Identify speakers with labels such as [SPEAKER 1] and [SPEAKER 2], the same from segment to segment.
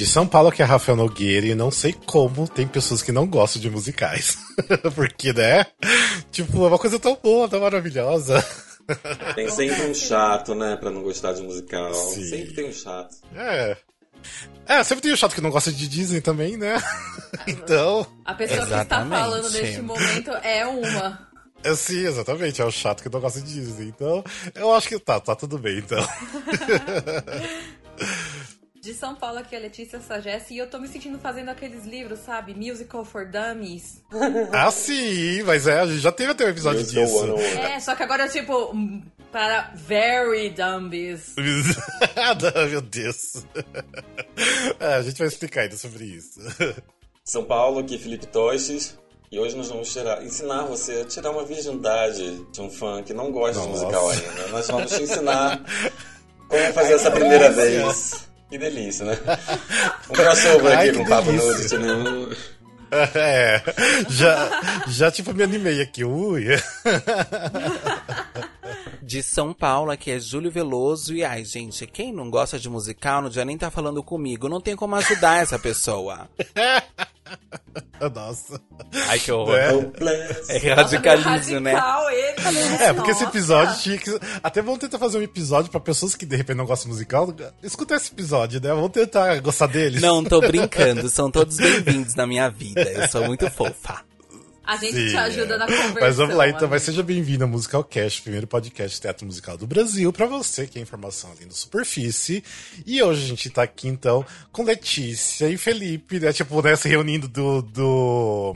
[SPEAKER 1] De São Paulo, que é Rafael Nogueira, e não sei como tem pessoas que não gostam de musicais. Porque, né? Tipo, é uma coisa tão boa, tão maravilhosa.
[SPEAKER 2] Tem sempre um chato, né, pra não gostar de musical. Sim. Sempre tem um chato.
[SPEAKER 1] É. É, sempre tem um chato que não gosta de Disney também, né? então.
[SPEAKER 3] A pessoa Exatamente. que está falando neste momento é uma.
[SPEAKER 1] É, sim, exatamente. É o chato que não gosta de Disney. Então, eu acho que tá, tá tudo bem, então.
[SPEAKER 3] De São Paulo aqui, a Letícia Sagesse, e eu tô me sentindo fazendo aqueles livros, sabe? Musical for Dummies.
[SPEAKER 1] ah, sim, mas é, a gente já teve até um episódio disso.
[SPEAKER 3] É, só que agora, tipo, para Very Dummies.
[SPEAKER 1] Meu Deus. É, a gente vai explicar ainda sobre isso.
[SPEAKER 2] São Paulo, aqui Felipe Toches. E hoje nós vamos tirar, ensinar você a tirar uma virgindade de um fã que não gosta Nossa. de musical ainda. Nós vamos te ensinar como fazer essa primeira vez. Que delícia, né? Um crossover aqui com o Papo Nude. Né?
[SPEAKER 1] É, já, já tipo me animei aqui, ui.
[SPEAKER 4] De São Paulo, aqui é Júlio Veloso. E ai, gente, quem não gosta de musical não já nem tá falando comigo. Não tem como ajudar essa pessoa.
[SPEAKER 1] Nossa.
[SPEAKER 4] Ai, que horror. É, é radicalismo, né?
[SPEAKER 1] É, porque esse episódio tinha que. Até vamos tentar fazer um episódio pra pessoas que de repente não gostam de musical. Escuta esse episódio, né? Vamos tentar gostar deles.
[SPEAKER 4] Não, tô brincando. São todos bem-vindos na minha vida. Eu sou muito fofa.
[SPEAKER 3] A gente Sim, te ajuda é. na conversa.
[SPEAKER 1] Mas vamos lá, então. Mas seja bem-vindo ao Musical Cast, primeiro podcast de teatro musical do Brasil, para você que é informação ali no Superfície. E hoje a gente tá aqui, então, com Letícia e Felipe, né? Tipo, né, se reunindo do... do...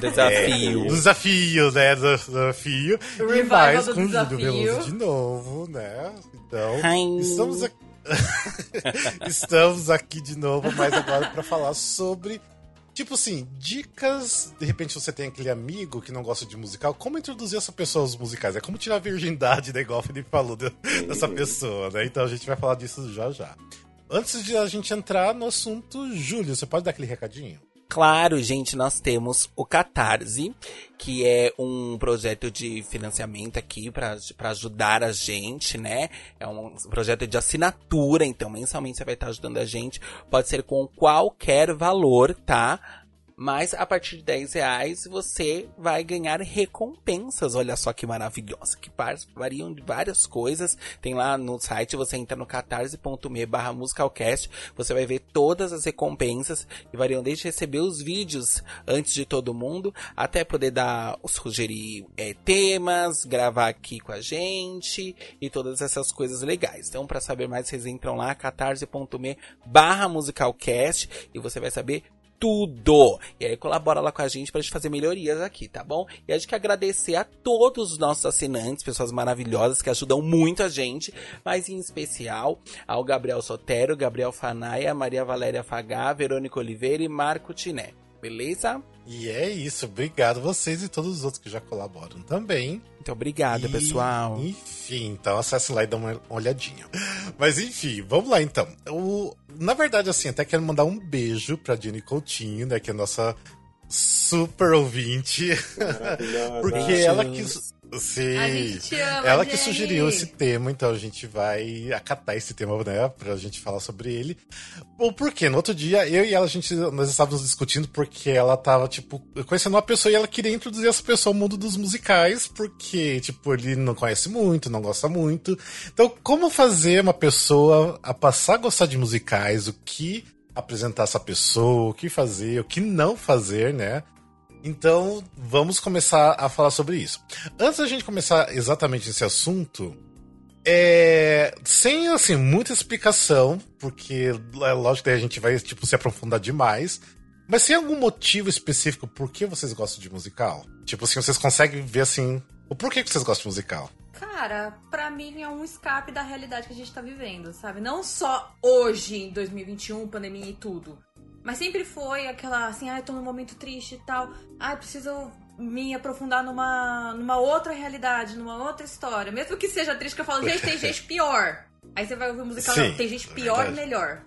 [SPEAKER 4] Desafio.
[SPEAKER 1] É, do desafio, né? Do desafio.
[SPEAKER 3] e mais com o Júlio Veloso
[SPEAKER 1] de novo, né? Então, Hi. estamos aqui. estamos aqui de novo, mas agora para falar sobre Tipo assim, dicas. De repente você tem aquele amigo que não gosta de musical. Como introduzir essa pessoa aos musicais? É como tirar a virgindade, né? Igual o Felipe falou de, dessa pessoa, né? Então a gente vai falar disso já já. Antes de a gente entrar no assunto, Júlio, você pode dar aquele recadinho?
[SPEAKER 4] Claro, gente, nós temos o Catarse, que é um projeto de financiamento aqui para ajudar a gente, né? É um projeto de assinatura, então mensalmente você vai estar ajudando a gente. Pode ser com qualquer valor, tá? Mas a partir de 10 reais você vai ganhar recompensas. Olha só que maravilhosa. Que variam de várias coisas. Tem lá no site, você entra no catarse.me barra musicalcast. Você vai ver todas as recompensas que variam desde receber os vídeos antes de todo mundo, até poder dar, sugerir é, temas, gravar aqui com a gente e todas essas coisas legais. Então, para saber mais, vocês entram lá, catarse.me barra musicalcast e você vai saber tudo. E aí colabora lá com a gente pra gente fazer melhorias aqui, tá bom? E a gente quer agradecer a todos os nossos assinantes, pessoas maravilhosas que ajudam muito a gente, mas em especial ao Gabriel Sotero, Gabriel Fanaia, Maria Valéria Fagá, Verônica Oliveira e Marco Tiné. Beleza?
[SPEAKER 1] E é isso. Obrigado vocês e todos os outros que já colaboram também.
[SPEAKER 4] Muito obrigada, e, pessoal.
[SPEAKER 1] Enfim, então acesse lá e dá uma olhadinha. Mas enfim, vamos lá então. O, na verdade, assim, até quero mandar um beijo pra Jenny Coutinho, né? Que é a nossa super ouvinte. Porque ela quis Sim.
[SPEAKER 3] A gente te ama,
[SPEAKER 1] Ela
[SPEAKER 3] Jenny.
[SPEAKER 1] que sugeriu esse tema, então a gente vai acatar esse tema, né, pra gente falar sobre ele. Ou porque no outro dia eu e ela a gente nós estávamos discutindo porque ela tava tipo conhecendo uma pessoa e ela queria introduzir essa pessoa ao mundo dos musicais, porque tipo ele não conhece muito, não gosta muito. Então, como fazer uma pessoa a passar a gostar de musicais, o que apresentar essa pessoa, o que fazer, o que não fazer, né? Então, vamos começar a falar sobre isso. Antes da gente começar exatamente esse assunto, é, sem assim muita explicação, porque é lógico que a gente vai tipo se aprofundar demais, mas tem algum motivo específico por que vocês gostam de musical? Tipo assim, vocês conseguem ver assim, o porquê que vocês gostam de musical?
[SPEAKER 3] Cara, pra mim é um escape da realidade que a gente tá vivendo, sabe? Não só hoje, em 2021, pandemia e tudo. Mas sempre foi aquela assim, ah, eu tô num momento triste e tal. Ah, preciso me aprofundar numa, numa outra realidade, numa outra história. Mesmo que seja triste, que eu falo, gente, tem gente pior. Aí você vai ouvir o musical, Sim, tem gente pior e melhor.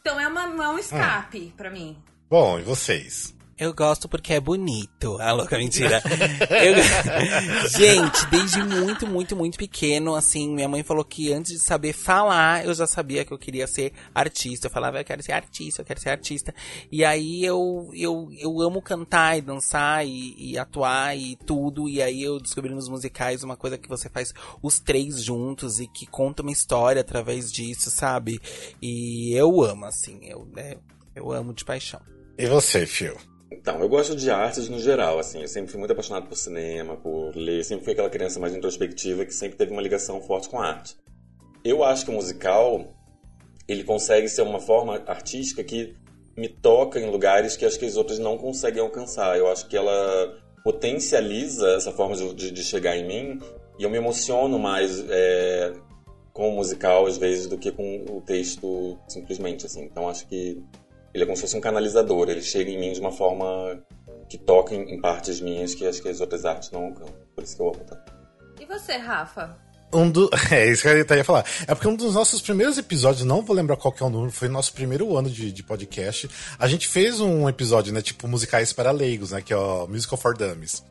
[SPEAKER 3] Então é, uma, é um escape hum. para mim.
[SPEAKER 1] Bom, e vocês?
[SPEAKER 4] Eu gosto porque é bonito. Ah, louca, mentira. Eu... Gente, desde muito, muito, muito pequeno, assim, minha mãe falou que antes de saber falar, eu já sabia que eu queria ser artista. Eu falava, eu quero ser artista, eu quero ser artista. E aí eu, eu, eu amo cantar e dançar e, e atuar e tudo. E aí eu descobri nos musicais uma coisa que você faz os três juntos e que conta uma história através disso, sabe? E eu amo, assim, eu, né, eu amo de paixão.
[SPEAKER 1] E você, Phil?
[SPEAKER 2] Então, eu gosto de artes no geral, assim. Eu sempre fui muito apaixonado por cinema, por ler. Sempre fui aquela criança mais introspectiva que sempre teve uma ligação forte com a arte. Eu acho que o musical, ele consegue ser uma forma artística que me toca em lugares que acho que as outras não conseguem alcançar. Eu acho que ela potencializa essa forma de, de chegar em mim e eu me emociono mais é, com o musical, às vezes, do que com o texto simplesmente, assim. Então, acho que ele é como se fosse um canalizador. Ele chega em mim de uma forma que toca em, em partes minhas que acho que as outras artes não alcançam. Por isso que eu amo tanto.
[SPEAKER 3] E você, Rafa?
[SPEAKER 1] Um do... É isso que eu ia falar. É porque um dos nossos primeiros episódios, não vou lembrar qual que é o número, foi o nosso primeiro ano de, de podcast. A gente fez um episódio, né? Tipo, musicais para leigos, né? Que é o Musical for Dummies.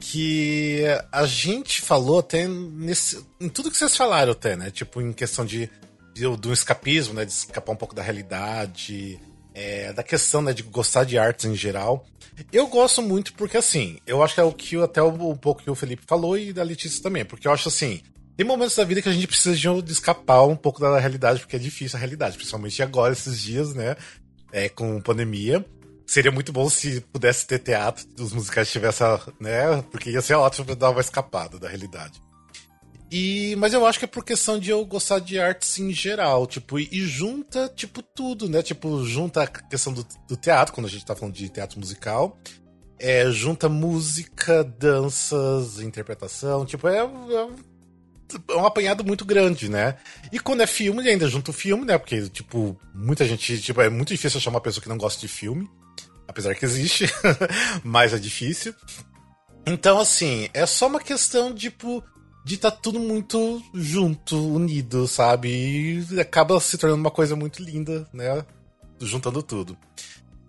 [SPEAKER 1] Que a gente falou até nesse. Em tudo que vocês falaram, até, né? Tipo, em questão de, de, de um escapismo, né? De escapar um pouco da realidade é, da questão né, de gostar de artes em geral. Eu gosto muito porque, assim, eu acho que é o que até um pouco que o Felipe falou e da Letícia também, porque eu acho assim. Tem momentos da vida que a gente precisa de, escapar um pouco da realidade, porque é difícil a realidade, principalmente agora, esses dias, né? É, com pandemia. Seria muito bom se pudesse ter teatro, os musicais tivessem, né? Porque ia ser ótimo pra dar uma escapada da realidade. E, mas eu acho que é por questão de eu gostar de artes em geral, tipo, e, e junta, tipo, tudo, né? Tipo, junta a questão do, do, teatro, quando a gente tá falando de teatro musical, é, junta música, danças, interpretação, tipo, é, é, é um apanhado muito grande, né? E quando é filme, ainda junta o filme, né? Porque, tipo, muita gente, tipo, é muito difícil achar uma pessoa que não gosta de filme, apesar que existe, mas é difícil. Então, assim, é só uma questão, tipo, de estar tá tudo muito junto, unido, sabe? E acaba se tornando uma coisa muito linda, né? Juntando tudo.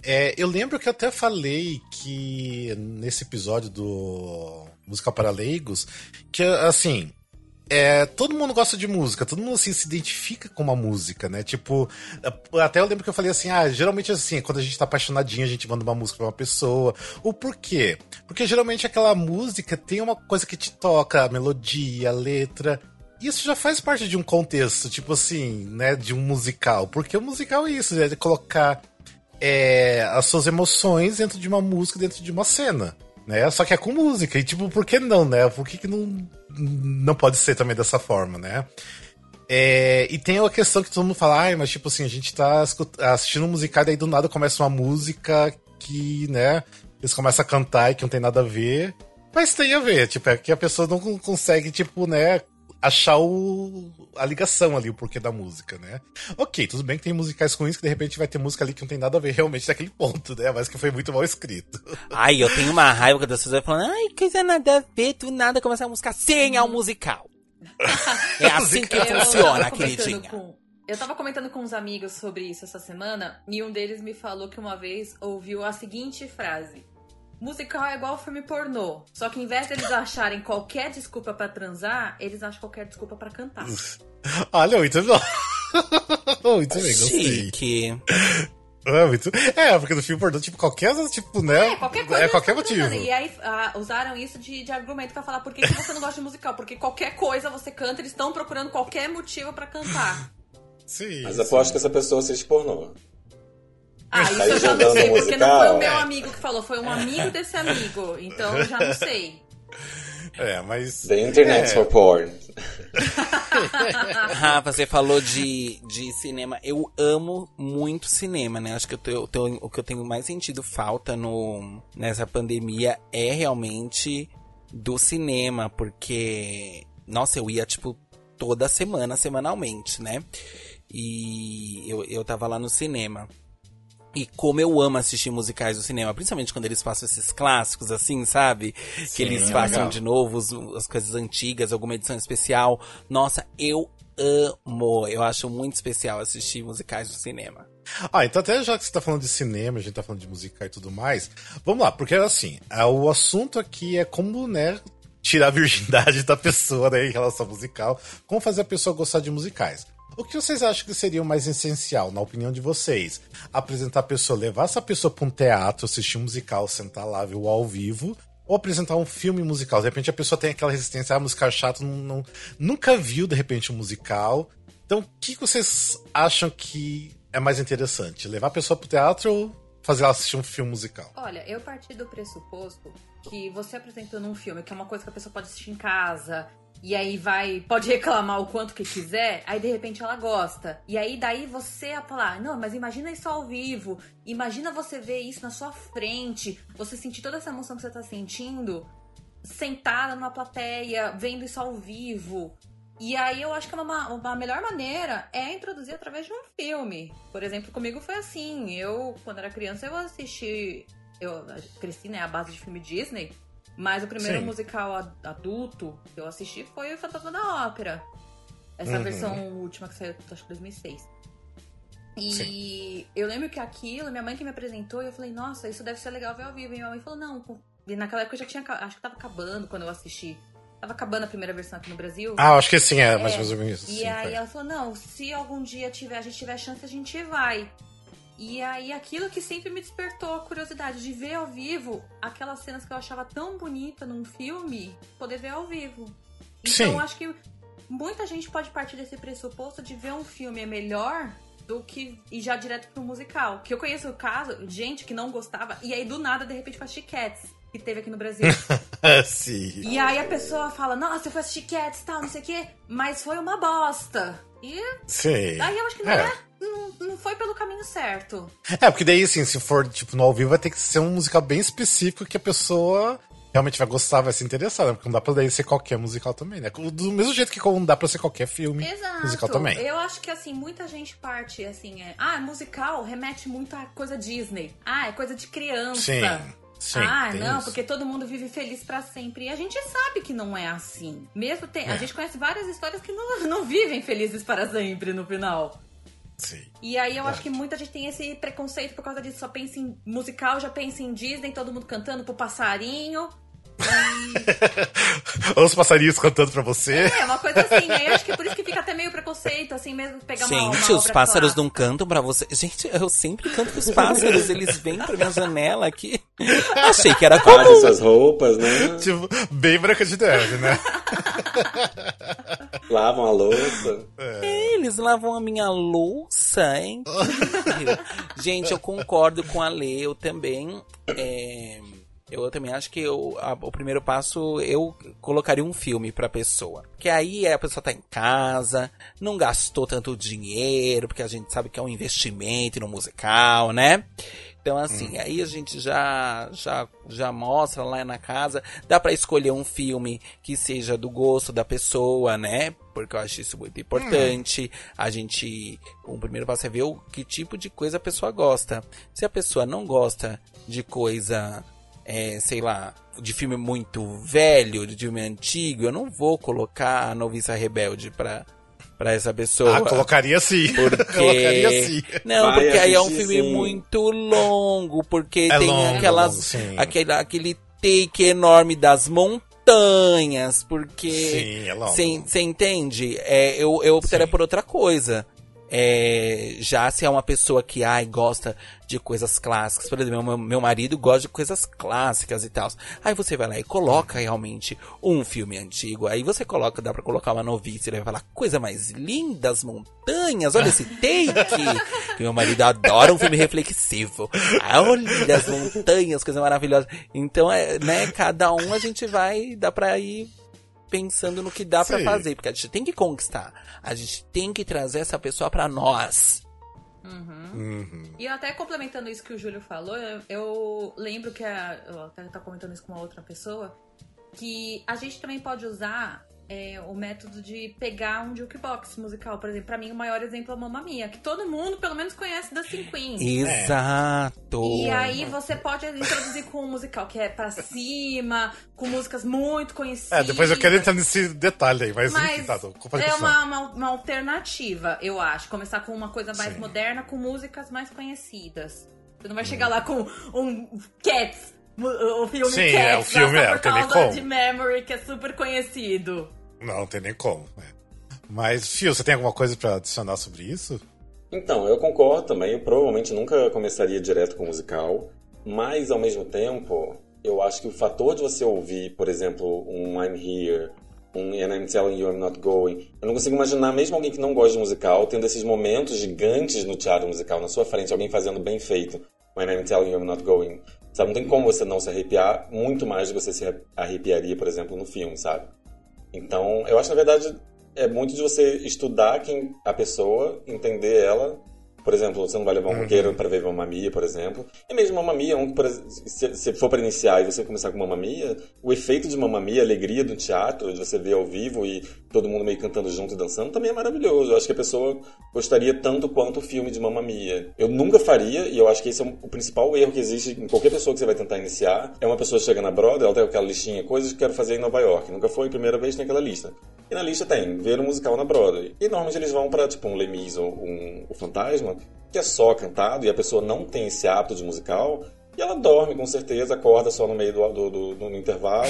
[SPEAKER 1] É, eu lembro que eu até falei que nesse episódio do Música para Leigos, que assim, é, todo mundo gosta de música, todo mundo assim, se identifica com uma música, né? Tipo, até eu lembro que eu falei assim: ah, geralmente assim, quando a gente tá apaixonadinho, a gente manda uma música pra uma pessoa. O porquê? Porque geralmente aquela música tem uma coisa que te toca, a melodia, a letra. Isso já faz parte de um contexto, tipo assim, né, de um musical. Porque o musical é isso, é colocar é, as suas emoções dentro de uma música, dentro de uma cena né? Só que é com música. E tipo, por que não, né? Por que, que não, não pode ser também dessa forma, né? É, e tem a questão que todo mundo fala, mas tipo assim, a gente tá assistindo um musical e daí do nada começa uma música que, né, eles começam a cantar e que não tem nada a ver. Mas tem a ver, tipo, é que a pessoa não consegue, tipo, né, achar o, a ligação ali, o porquê da música, né? Ok, tudo bem que tem musicais ruins que de repente vai ter música ali que não tem nada a ver realmente naquele ponto, né? Mas que foi muito mal escrito.
[SPEAKER 4] Ai, eu tenho uma raiva das pessoas falando, ai, coisa nada a ver, tu nada começar a música sem é um musical. é assim que funciona, queridinha.
[SPEAKER 3] Com... Eu tava comentando com uns amigos sobre isso essa semana e um deles me falou que uma vez ouviu a seguinte frase: Musical é igual filme pornô. Só que em vez deles acharem qualquer desculpa para transar, eles acham qualquer desculpa para cantar.
[SPEAKER 1] Olha, muito bom. muito bem, gostei.
[SPEAKER 4] Chique.
[SPEAKER 1] É, muito... é, porque no filme pornô, tipo, qualquer, tipo, né?
[SPEAKER 3] É, qualquer coisa. É, qualquer motivo. E aí uh, usaram isso de, de argumento pra falar por que, que você não gosta de musical. Porque qualquer coisa você canta, eles estão procurando qualquer motivo para cantar.
[SPEAKER 1] Sim.
[SPEAKER 2] Mas aposto que essa pessoa assiste pornô.
[SPEAKER 3] Ah, isso eu já não sei, porque não foi o meu amigo que falou, foi um amigo desse amigo. Então eu já não sei.
[SPEAKER 1] É, mas.
[SPEAKER 2] The internet é. for porn.
[SPEAKER 4] ah, você falou de, de cinema. Eu amo muito cinema, né? Acho que eu tô, eu tô, o que eu tenho mais sentido falta no, nessa pandemia é realmente do cinema, porque. Nossa, eu ia, tipo, toda semana, semanalmente, né? E eu, eu tava lá no cinema. E como eu amo assistir musicais do cinema, principalmente quando eles passam esses clássicos, assim, sabe? Sim, que eles passam legal. de novo os, as coisas antigas, alguma edição especial. Nossa, eu amo. Eu acho muito especial assistir musicais do cinema.
[SPEAKER 1] Ah, então até já que você tá falando de cinema, a gente tá falando de musical e tudo mais, vamos lá, porque assim, o assunto aqui é como, né, tirar a virgindade da pessoa né, em relação ao musical, como fazer a pessoa gostar de musicais. O que vocês acham que seria o mais essencial, na opinião de vocês? Apresentar a pessoa, levar essa pessoa para um teatro, assistir um musical, sentar lá, ver o ao vivo, ou apresentar um filme musical. De repente a pessoa tem aquela resistência, ah, musical chato, não, não, nunca viu de repente um musical. Então, o que vocês acham que é mais interessante? Levar a pessoa pro teatro ou fazer ela assistir um filme musical?
[SPEAKER 3] Olha, eu parti do pressuposto que você apresentando um filme, que é uma coisa que a pessoa pode assistir em casa, e aí vai, pode reclamar o quanto que quiser, aí de repente ela gosta. E aí daí você a falar, não, mas imagina isso ao vivo, imagina você ver isso na sua frente, você sentir toda essa emoção que você tá sentindo, sentada numa plateia, vendo isso ao vivo. E aí eu acho que uma, uma melhor maneira é introduzir através de um filme. Por exemplo, comigo foi assim. Eu, quando era criança, eu assisti. Eu cresci, né, à base de filme Disney. Mas o primeiro Sim. musical adulto que eu assisti foi o Fantasma da Ópera. Essa uhum. versão última que saiu, acho que 2006. E Sim. eu lembro que aquilo, minha mãe que me apresentou, e eu falei, nossa, isso deve ser legal ver ao vivo. E minha mãe falou, não. E naquela época eu já tinha. Acho que tava acabando quando eu assisti. Tava acabando a primeira versão aqui no Brasil.
[SPEAKER 1] Ah, acho que sim, é, é mais ou menos isso.
[SPEAKER 3] E
[SPEAKER 1] sim,
[SPEAKER 3] aí
[SPEAKER 1] foi.
[SPEAKER 3] ela falou: não, se algum dia tiver, a gente tiver chance, a gente vai. E aí aquilo que sempre me despertou a curiosidade de ver ao vivo aquelas cenas que eu achava tão bonita num filme, poder ver ao vivo. Então sim. acho que muita gente pode partir desse pressuposto de ver um filme é melhor do que ir já direto pro musical. Que eu conheço o caso, gente que não gostava, e aí do nada, de repente, faz Cats que teve aqui no Brasil.
[SPEAKER 1] Sim.
[SPEAKER 3] E aí a pessoa fala, nossa, eu fui assistir Cats e tal, não sei o quê, mas foi uma bosta. E.
[SPEAKER 1] Sim.
[SPEAKER 3] Aí eu acho que não é. é não, não foi pelo caminho certo.
[SPEAKER 1] É, porque daí, assim, se for, tipo, no ao vivo, vai ter que ser um musical bem específico que a pessoa realmente vai gostar, vai se interessar, né? Porque não dá pra daí ser qualquer musical também, né? Do mesmo jeito que não dá pra ser qualquer filme Exato. musical também.
[SPEAKER 3] Eu acho que, assim, muita gente parte, assim, é... Ah, musical remete muito a coisa Disney. Ah, é coisa de criança.
[SPEAKER 1] Sim. Sim,
[SPEAKER 3] ah, não, isso. porque todo mundo vive feliz para sempre. E a gente sabe que não é assim. Mesmo tem, é. a gente conhece várias histórias que não, não vivem felizes para sempre no final.
[SPEAKER 1] Sim.
[SPEAKER 3] E aí eu acho que muita gente tem esse preconceito por causa disso. Só pensa em musical, já pensa em Disney, todo mundo cantando pro passarinho.
[SPEAKER 1] Os passarinhos cantando pra você.
[SPEAKER 3] É, uma coisa assim. Aí acho que é por isso que fica até meio preconceito, assim, mesmo pegar
[SPEAKER 4] Gente,
[SPEAKER 3] uma
[SPEAKER 4] Gente, os pássaros não cantam pra você. Gente, eu sempre canto com os pássaros. Eles vêm pra minha janela aqui. Achei que era comum.
[SPEAKER 2] Fazem suas roupas, né?
[SPEAKER 1] Tipo, bem branca de neve, né?
[SPEAKER 2] lavam a louça.
[SPEAKER 4] É. é. eles lavam a minha louça, hein? Gente, eu concordo com a Lê, eu também. É eu também acho que eu, a, o primeiro passo eu colocaria um filme pra pessoa. Que aí a pessoa tá em casa, não gastou tanto dinheiro, porque a gente sabe que é um investimento no musical, né? Então, assim, hum. aí a gente já, já, já mostra lá na casa. Dá para escolher um filme que seja do gosto da pessoa, né? Porque eu acho isso muito importante. Hum. A gente. O primeiro passo é ver o que tipo de coisa a pessoa gosta. Se a pessoa não gosta de coisa é, sei lá, de filme muito velho, de filme antigo, eu não vou colocar a Noviça Rebelde pra, pra essa pessoa.
[SPEAKER 1] Ah, colocaria sim.
[SPEAKER 4] Porque... colocaria sim. Não, Vai porque aí é um filme sim. muito longo, porque é tem longo, aquelas. Longo, aquele, aquele take enorme das montanhas, porque.
[SPEAKER 1] Sim, é longo.
[SPEAKER 4] Você entende? É, eu, eu optaria por outra coisa. É, já se é uma pessoa que ai, gosta de coisas clássicas, por exemplo, meu, meu marido gosta de coisas clássicas e tal. Aí você vai lá e coloca realmente um filme antigo. Aí você coloca, dá pra colocar uma novice, ele vai falar coisa mais linda, as montanhas, olha esse take. que meu marido adora um filme reflexivo. Olha as montanhas, coisa maravilhosa. Então, é, né, cada um a gente vai, dá pra ir pensando no que dá para fazer, porque a gente tem que conquistar. A gente tem que trazer essa pessoa para nós.
[SPEAKER 3] Uhum. Uhum. E até complementando isso que o Júlio falou, eu, eu lembro que a, eu até tá comentando isso com uma outra pessoa, que a gente também pode usar é, o método de pegar um jukebox musical, por exemplo. Pra mim, o maior exemplo é Mamma Mia, que todo mundo, pelo menos, conhece da Cinco Queens.
[SPEAKER 4] Exato!
[SPEAKER 3] E aí você pode introduzir com um musical que é pra cima, com músicas muito conhecidas.
[SPEAKER 1] É, depois eu quero entrar nesse detalhe aí, mas,
[SPEAKER 3] Mas
[SPEAKER 1] enfim, tá,
[SPEAKER 3] é uma, uma, uma alternativa, eu acho. Começar com uma coisa mais
[SPEAKER 1] Sim.
[SPEAKER 3] moderna, com músicas mais conhecidas. Você não vai chegar lá com um Cats, o filme
[SPEAKER 1] Sim,
[SPEAKER 3] Cats,
[SPEAKER 1] é, o filme é,
[SPEAKER 3] por
[SPEAKER 1] tem
[SPEAKER 3] causa
[SPEAKER 1] como.
[SPEAKER 3] de Memory, que é super conhecido.
[SPEAKER 1] Não, não tem nem como. né? Mas, Fio, você tem alguma coisa pra adicionar sobre isso?
[SPEAKER 2] Então, eu concordo também. Eu provavelmente nunca começaria direto com musical, mas ao mesmo tempo, eu acho que o fator de você ouvir, por exemplo, um I'm Here, um And I'm Telling You I'm Not Going, eu não consigo imaginar mesmo alguém que não gosta de musical tendo esses momentos gigantes no teatro musical na sua frente, alguém fazendo bem feito, um And I'm Telling You I'm Not Going. Sabe, não tem como você não se arrepiar muito mais do que você se arrepiaria, por exemplo, no filme, sabe? Então, eu acho na verdade é muito de você estudar quem a pessoa, entender ela. Por exemplo, você não vai levar um roqueiro para ver Mamma Mia, por exemplo. E mesmo Mamma Mia, um, se, se for para iniciar e você começar com Mamma Mia, o efeito de Mamma Mia, a alegria do teatro, de você ver ao vivo e todo mundo meio cantando junto e dançando, também é maravilhoso. Eu acho que a pessoa gostaria tanto quanto o filme de Mamma Mia. Eu nunca faria, e eu acho que esse é o principal erro que existe em qualquer pessoa que você vai tentar iniciar, é uma pessoa chega na Broadway, ela tem aquela listinha, coisas que quero fazer em Nova York. Nunca foi, primeira vez tem aquela lista. E na lista tem ver um musical na Broadway. E normalmente eles vão pra, tipo, um Les Mis ou um, o Fantasma, que é só cantado e a pessoa não tem esse hábito de musical. E ela dorme, com certeza, acorda só no meio do, do, do- do- no intervalo.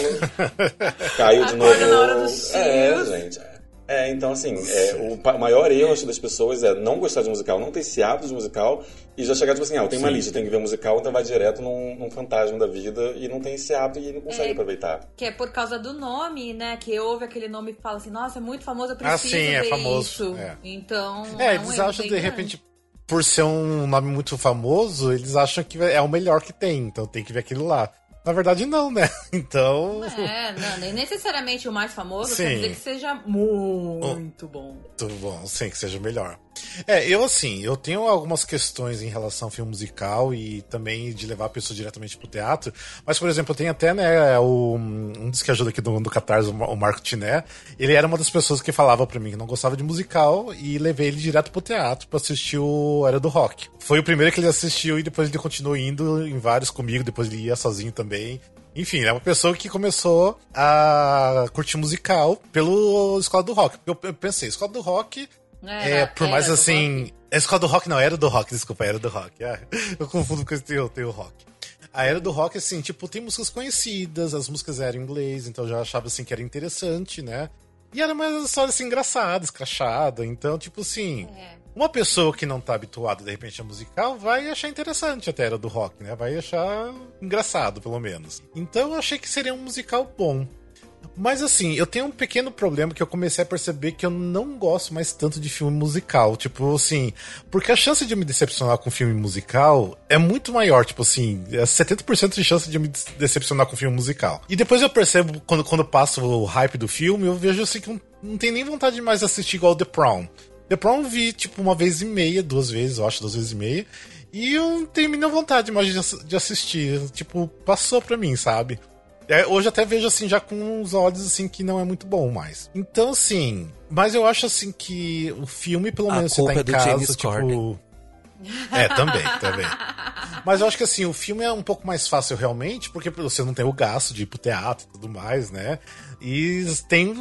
[SPEAKER 2] caiu de
[SPEAKER 3] Acorda
[SPEAKER 2] novo.
[SPEAKER 3] na hora dos
[SPEAKER 2] é, gente. É, então assim, é, o maior erro acho, das pessoas é não gostar de musical, não ter esse hábito de musical e já chegar tipo assim, ah, eu tenho uma
[SPEAKER 1] Sim.
[SPEAKER 2] lista, tem que ver musical, então vai direto num, num fantasma da vida e não tem esse hábito e não consegue
[SPEAKER 3] É.
[SPEAKER 2] aproveitar.
[SPEAKER 3] Que é por causa do nome, né? Que ouve aquele nome e fala assim, nossa, é muito famoso, eu
[SPEAKER 1] Ah,
[SPEAKER 3] preciso
[SPEAKER 1] sim, é
[SPEAKER 3] ver
[SPEAKER 1] famoso,
[SPEAKER 3] isso.
[SPEAKER 1] é.
[SPEAKER 3] Então,
[SPEAKER 1] É,
[SPEAKER 3] um
[SPEAKER 1] eles acham, de
[SPEAKER 3] grande.
[SPEAKER 1] repente, por ser um nome muito famoso, eles acham que é o melhor que tem, então tem que ver aquilo lá. Na verdade, não, né? Então.
[SPEAKER 3] É, não, nem necessariamente o mais famoso,
[SPEAKER 1] Sim.
[SPEAKER 3] quer dizer que seja muito bom.
[SPEAKER 1] Muito bom, sim, que seja melhor. É, eu assim, eu tenho algumas questões em relação ao filme musical e também de levar a pessoa diretamente pro teatro. Mas, por exemplo, eu tenho até, né, o, um dos que ajuda aqui do, do Catarse, o Mar- o Marco Tiné. Ele era uma das pessoas que falava pra mim que não gostava de musical e levei ele direto pro teatro pra assistir o Era do Rock. Foi o primeiro que ele assistiu e depois ele continuou indo em vários comigo, depois ele ia sozinho também. Enfim, é uma pessoa que começou a curtir musical pelo Escola do Rock. Eu eu pensei, Escola do Rock é,
[SPEAKER 3] Era-
[SPEAKER 1] por mais assim. A escola do rock não, era do rock, desculpa, era do rock. Ah, eu confundo com esse o rock. A era do rock, assim, tipo, tem músicas conhecidas, as músicas eram em inglês, então eu já achava assim que era interessante, né? E era uma história assim engraçada, escrachada. Então, tipo assim,
[SPEAKER 3] É.
[SPEAKER 1] uma pessoa que não tá habituada, de repente, a musical, vai achar interessante até a era do rock, né? Vai achar engraçado, pelo menos. Então eu achei que seria um musical bom. Mas assim, eu tenho um pequeno problema que eu comecei a perceber que eu não gosto mais tanto de filme musical. Tipo assim, porque a chance de eu me decepcionar com filme musical é muito maior. Tipo assim, é 70% de chance de eu me decepcionar com filme musical. E depois eu percebo, quando, quando passo o hype do filme, eu vejo assim que não, não tem nem vontade de mais assistir igual The Prom. The Prom vi, tipo, uma vez e meia, duas vezes, eu acho, duas vezes e meia. E eu tenho nem vontade mais de, ass- de assistir. Tipo, passou pra mim, sabe? É, hoje até vejo assim, já com uns olhos assim, que não é muito bom mais. Então, assim. Mas eu acho assim que o filme, pelo menos, você tá
[SPEAKER 4] é
[SPEAKER 1] em
[SPEAKER 4] do
[SPEAKER 1] casa,
[SPEAKER 4] James
[SPEAKER 1] tipo.
[SPEAKER 4] Corden.
[SPEAKER 1] É, também, também. Mas eu acho que assim, o filme é um pouco mais fácil realmente, porque você não tem o gasto de ir pro teatro e tudo mais, né? E tem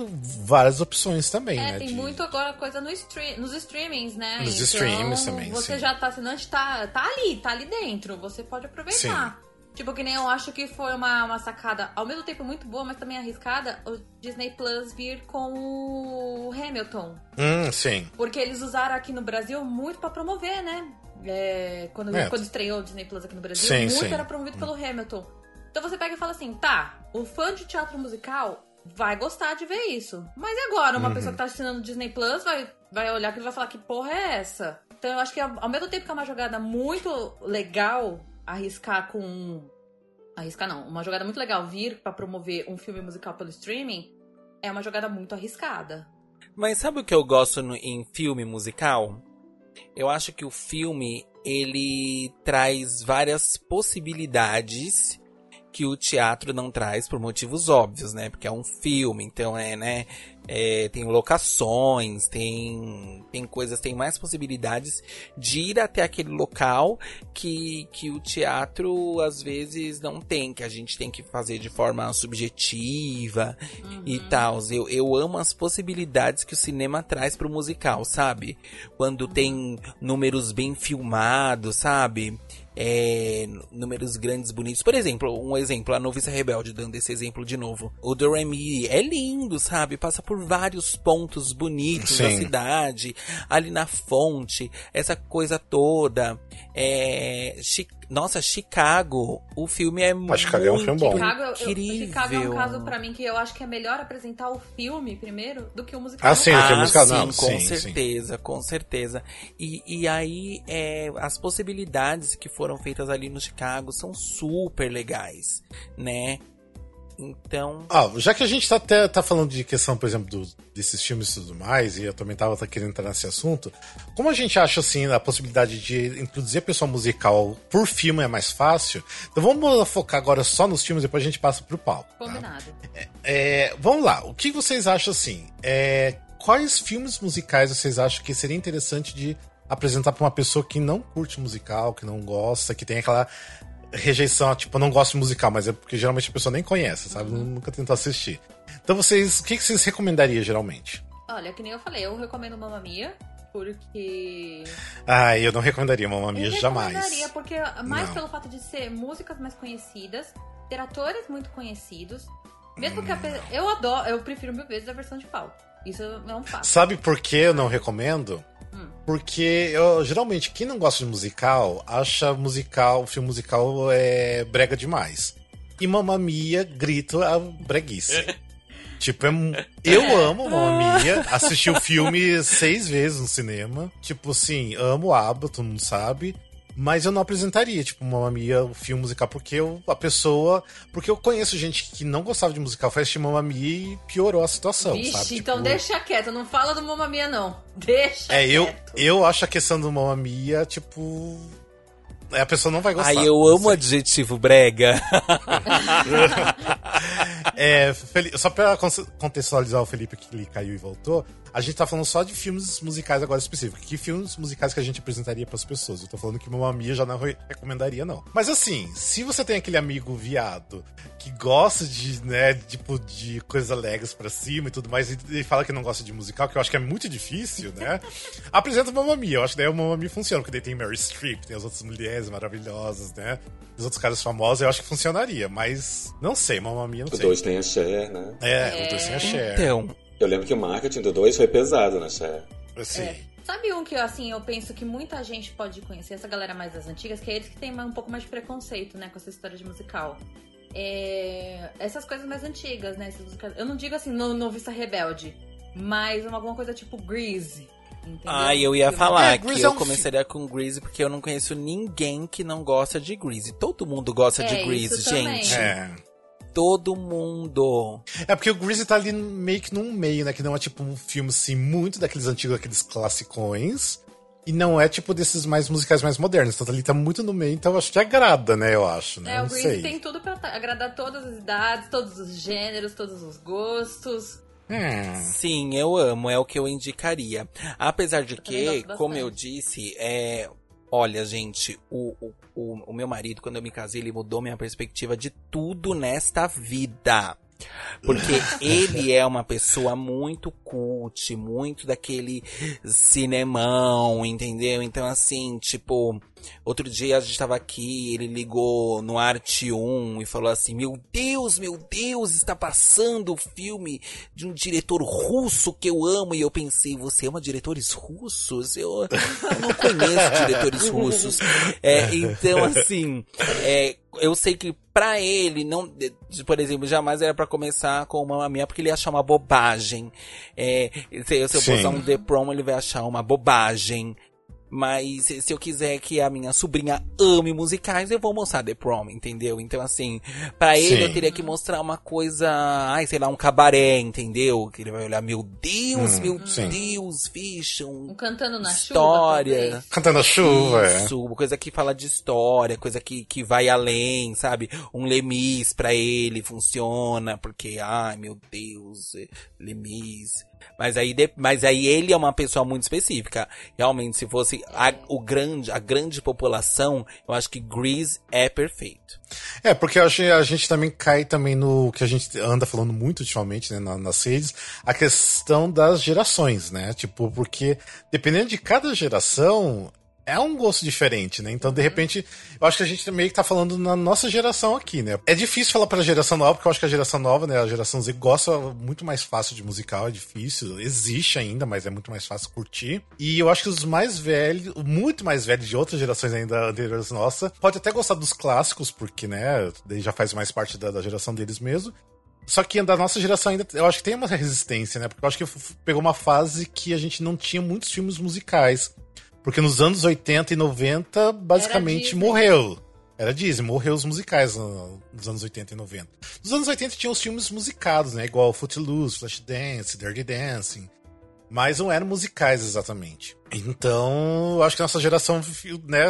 [SPEAKER 1] várias opções também,
[SPEAKER 3] É,
[SPEAKER 1] né?
[SPEAKER 3] tem
[SPEAKER 1] de-
[SPEAKER 3] muito agora coisa no stream, nos streamings, né?
[SPEAKER 1] Nos streamings também,
[SPEAKER 3] Você
[SPEAKER 1] sim.
[SPEAKER 3] já tá assinante, tá, tá ali, tá ali dentro. Você pode aproveitar. Tipo, que nem eu acho que foi uma, uma sacada, ao mesmo tempo muito boa, mas também arriscada, o Disney Plus vir com o Hamilton.
[SPEAKER 1] Hum, sim.
[SPEAKER 3] Porque eles usaram aqui no Brasil muito pra promover, né? É, quando,
[SPEAKER 1] É.
[SPEAKER 3] quando estreou o Disney Plus aqui no Brasil,
[SPEAKER 1] Sim,
[SPEAKER 3] muito
[SPEAKER 1] sim.
[SPEAKER 3] era promovido pelo Hamilton. Então você pega e fala assim, tá, o fã de teatro musical vai gostar de ver isso. Mas e agora? Uma
[SPEAKER 1] Uhum.
[SPEAKER 3] pessoa que tá assinando Disney Plus vai, vai olhar aquilo e vai falar que porra é essa? Então eu acho que ao mesmo tempo que é uma jogada muito legal arriscar com. Arriscar não, uma jogada muito legal vir pra promover um filme musical pelo streaming, é uma jogada muito arriscada.
[SPEAKER 4] Mas sabe o que eu gosto no- em filme musical? Eu acho que o filme ele traz várias possibilidades que o teatro não traz por motivos óbvios, né? Porque é um filme, então é, né? é, tem locações, tem, tem coisas, tem mais possibilidades de ir até aquele local que, que o teatro às vezes não tem, que a gente tem que fazer de forma subjetiva uhum. e tal. Eu, eu amo as possibilidades que o cinema traz pro musical, sabe? Quando tem números bem filmados, sabe? É, números grandes, bonitos. Por exemplo, um exemplo, a Noviça Rebelde, dando esse exemplo de novo. O Doremi é lindo, sabe? Passa por vários pontos bonitos Sim. da cidade, ali na fonte, essa coisa toda. É, nossa, Chicago, o filme é muito Chicago é um filme bom. Chicago.
[SPEAKER 3] Eu, Chicago é um caso para mim que eu acho que é melhor apresentar o filme primeiro do que o musical.
[SPEAKER 1] Ah, sim,
[SPEAKER 3] ah,
[SPEAKER 1] o musical não.
[SPEAKER 4] Sim, com sim, certeza, sim. com certeza. E, e aí, é, as possibilidades que foram feitas ali no Chicago são super legais, né? Então.
[SPEAKER 1] Ah, já que a gente tá, até, tá falando de questão, por exemplo, do, desses filmes e tudo mais, e eu também tava tá querendo entrar nesse assunto, como a gente acha, assim, a possibilidade de introduzir a pessoa musical por filme é mais fácil, então vamos focar agora só nos filmes, depois a gente passa pro palco.
[SPEAKER 3] Tá? Combinado.
[SPEAKER 1] É, é, vamos lá, o que vocês acham, assim? É, quais filmes musicais vocês acham que seria interessante de apresentar para uma pessoa que não curte musical, que não gosta, que tem aquela rejeição, tipo, eu não gosto de musical, mas é porque geralmente a pessoa nem conhece, sabe? Uhum. Nunca tentou assistir. Então vocês, o que, que vocês recomendariam geralmente?
[SPEAKER 3] Olha, que nem eu falei, eu recomendo Mamma Mia, porque.
[SPEAKER 1] Ah, eu não recomendaria Mamma Mia eu jamais. Eu
[SPEAKER 3] recomendaria, porque mais não. pelo fato de ser músicas mais conhecidas, ter atores muito conhecidos. Mesmo hum. que a, eu adoro, eu prefiro mil vezes a versão de palco. Isso é um fato.
[SPEAKER 1] Sabe por que eu não recomendo? Porque eu, geralmente quem não gosta de musical acha musical, filme musical é brega demais. E Mamma Mia grita a breguice. tipo, é, eu amo Mamma Mia, assisti o filme seis vezes no cinema. Tipo assim, amo ABBA, todo mundo sabe. Mas eu não apresentaria, tipo, Mamma Mia, o filme musical, porque eu, a pessoa. Porque eu conheço gente que não gostava de musical, foi assistir Mamma Mia e piorou a situação,
[SPEAKER 3] Vixe,
[SPEAKER 1] sabe?
[SPEAKER 3] então tipo... deixa quieto, não fala do Mamma Mia, não. Deixa
[SPEAKER 1] é,
[SPEAKER 3] quieto.
[SPEAKER 1] eu, eu acho a questão do Mamma Mia, tipo. A pessoa não vai gostar.
[SPEAKER 4] Ai, eu amo o adjetivo brega.
[SPEAKER 1] é, só pra contextualizar o Felipe que ele caiu e voltou, a gente tá falando só de filmes musicais agora específicos. Que filmes musicais que a gente apresentaria para as pessoas? Eu tô falando que Mamma Mia já não recomendaria, não. Mas assim, se você tem aquele amigo viado que gosta de, né, tipo, de coisas alegres para cima e tudo mais, e, e, fala que não gosta de musical, que eu acho que é muito difícil, né? apresenta Mamma Mia. Eu acho que daí o Mamma Mia funciona, porque daí tem Mary Streep, tem as outras mulheres maravilhosas, né? Os outros caras famosos, eu acho que funcionaria, mas não sei, Mamma Mia não
[SPEAKER 2] sei.
[SPEAKER 1] Os
[SPEAKER 2] dois tem a Cher, né?
[SPEAKER 1] É, é, os dois têm a Cher.
[SPEAKER 4] Então,
[SPEAKER 2] eu lembro que o marketing do 2 foi pesado na série.
[SPEAKER 1] Sim. É.
[SPEAKER 3] Sabe um que assim, eu penso que muita gente pode conhecer, essa galera mais das antigas, que é eles que tem um pouco mais de preconceito, né, com essa história de musical. É... Essas coisas mais antigas, né? Eu não digo assim, no, no Vista Rebelde, mas alguma coisa tipo Grease. Entendeu?
[SPEAKER 4] Ah, eu ia falar é, que eu é um começaria com Grease porque eu não conheço ninguém que não gosta de Grease. Todo mundo gosta
[SPEAKER 3] é,
[SPEAKER 4] de Grease, gente.
[SPEAKER 1] É
[SPEAKER 4] todo mundo.
[SPEAKER 1] É porque o Greasy tá ali meio que num meio, né? Que não é tipo um filme assim, muito daqueles antigos, aqueles classicões. E não é tipo desses mais musicais mais modernos. Então ali tá muito no meio, então eu acho que agrada, né? Eu acho, né?
[SPEAKER 3] É, o Greasy tem tudo pra agradar todas as idades, todos os gêneros, todos os gostos.
[SPEAKER 4] Hum. Sim, eu amo, é o que eu indicaria. Apesar de que, como eu disse, é, Olha, gente, o, o, o, o meu marido, quando eu me casei, ele mudou minha perspectiva de tudo nesta vida. Porque ele é uma pessoa muito cult, muito daquele cinemão, entendeu? Então, assim, tipo, outro dia a gente tava aqui, ele ligou no Arte 1 e falou assim: Meu Deus, meu Deus, está passando o filme de um diretor russo que eu amo. E eu pensei: Você ama diretores russos? Eu, eu não conheço diretores russos. É, então, assim, é, eu sei que para ele, não, por exemplo, jamais era para começar com uma minha porque ele ia achar uma bobagem. É, se, se eu postar um The Prom, ele vai achar uma bobagem. Mas se eu quiser que a minha sobrinha ame musicais, eu vou mostrar The Prom, entendeu? Então, assim, para ele Sim. eu teria que mostrar uma coisa, ai, sei lá, um cabaré, entendeu? Que ele vai olhar, meu Deus,
[SPEAKER 1] Hum,
[SPEAKER 4] meu
[SPEAKER 1] sim.
[SPEAKER 4] Deus, Vision.
[SPEAKER 3] Um cantando na
[SPEAKER 4] História.
[SPEAKER 3] chuva, talvez.
[SPEAKER 1] Cantando a chuva, é.
[SPEAKER 4] Isso, uma coisa que fala de história, coisa que, que vai além, sabe? Um Lemis pra ele funciona, porque, ai meu Deus, é, Lemis. Mas aí, mas aí ele é uma pessoa muito específica. Realmente, se fosse a, o grande, a grande população, eu acho que Grease é perfeito.
[SPEAKER 1] É, porque acho que a gente também cai também no que a gente anda falando muito ultimamente, né, na- nas redes, a questão das gerações, né? Tipo, porque dependendo de cada geração, é um gosto diferente, né? Então, de repente, eu acho que a gente meio que tá falando na nossa geração aqui, né? É difícil falar pra geração nova, porque eu acho que a geração nova, né, a geração Z gosta muito mais fácil de musical, é difícil, existe ainda, mas é muito mais fácil curtir. E eu acho que os mais velhos, muito mais velhos de outras gerações ainda anteriores nossa, pode até gostar dos clássicos, porque, né, já faz mais parte da, da geração deles mesmo. Só que da nossa geração ainda, eu acho que tem uma resistência, né? Porque eu acho que pegou uma fase que a gente não tinha muitos filmes musicais. Porque nos anos 80 e 90, basicamente
[SPEAKER 3] Disney.
[SPEAKER 1] morreu. Era Disney, morreu os musicais no- nos anos 80 e 90. Nos anos 80 tinha os filmes musicados, né? Igual Footloose, Flashdance, Dirty Dancing. Mas não eram musicais exatamente. Então, eu acho que a nossa geração, né?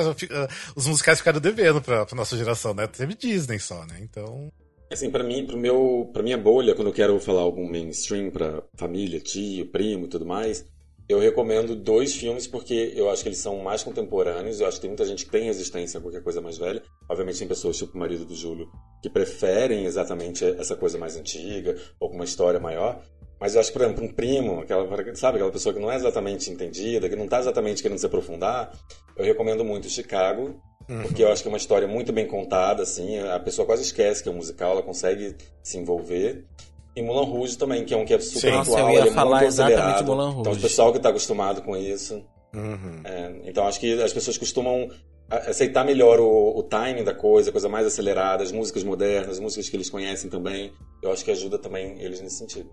[SPEAKER 1] Os musicais ficaram devendo pra, pra nossa geração, né? Teve Disney só, né? Então.
[SPEAKER 2] Assim, pra mim, pro meu, pra minha bolha, quando eu quero falar algum mainstream pra família, tio, primo e tudo mais, eu recomendo dois filmes porque eu acho que eles são mais contemporâneos. Eu acho que tem muita gente que tem resistência a qualquer coisa mais velha. Obviamente tem pessoas, tipo o marido do Júlio, que preferem exatamente essa coisa mais antiga ou com uma história maior. Mas eu acho que, por exemplo, um primo, aquela, sabe, aquela pessoa que não é exatamente entendida, que não tá exatamente querendo se aprofundar, eu recomendo muito Chicago, porque eu acho que é uma história muito bem contada, assim, a pessoa quase esquece que é um musical, ela consegue se envolver. E Mulan Rouge também, que é um que é super
[SPEAKER 1] Sim.
[SPEAKER 2] atual,
[SPEAKER 4] Nossa, eu ia
[SPEAKER 2] ele é
[SPEAKER 4] falar
[SPEAKER 2] muito
[SPEAKER 4] exatamente
[SPEAKER 2] acelerado.
[SPEAKER 4] Moulin Rouge.
[SPEAKER 2] Então, o pessoal que tá acostumado com isso.
[SPEAKER 1] Uhum.
[SPEAKER 2] é, então, acho que as pessoas costumam aceitar melhor o, o timing da coisa, a coisa mais acelerada, as músicas modernas, as músicas que eles conhecem também. Eu acho que ajuda também eles nesse sentido.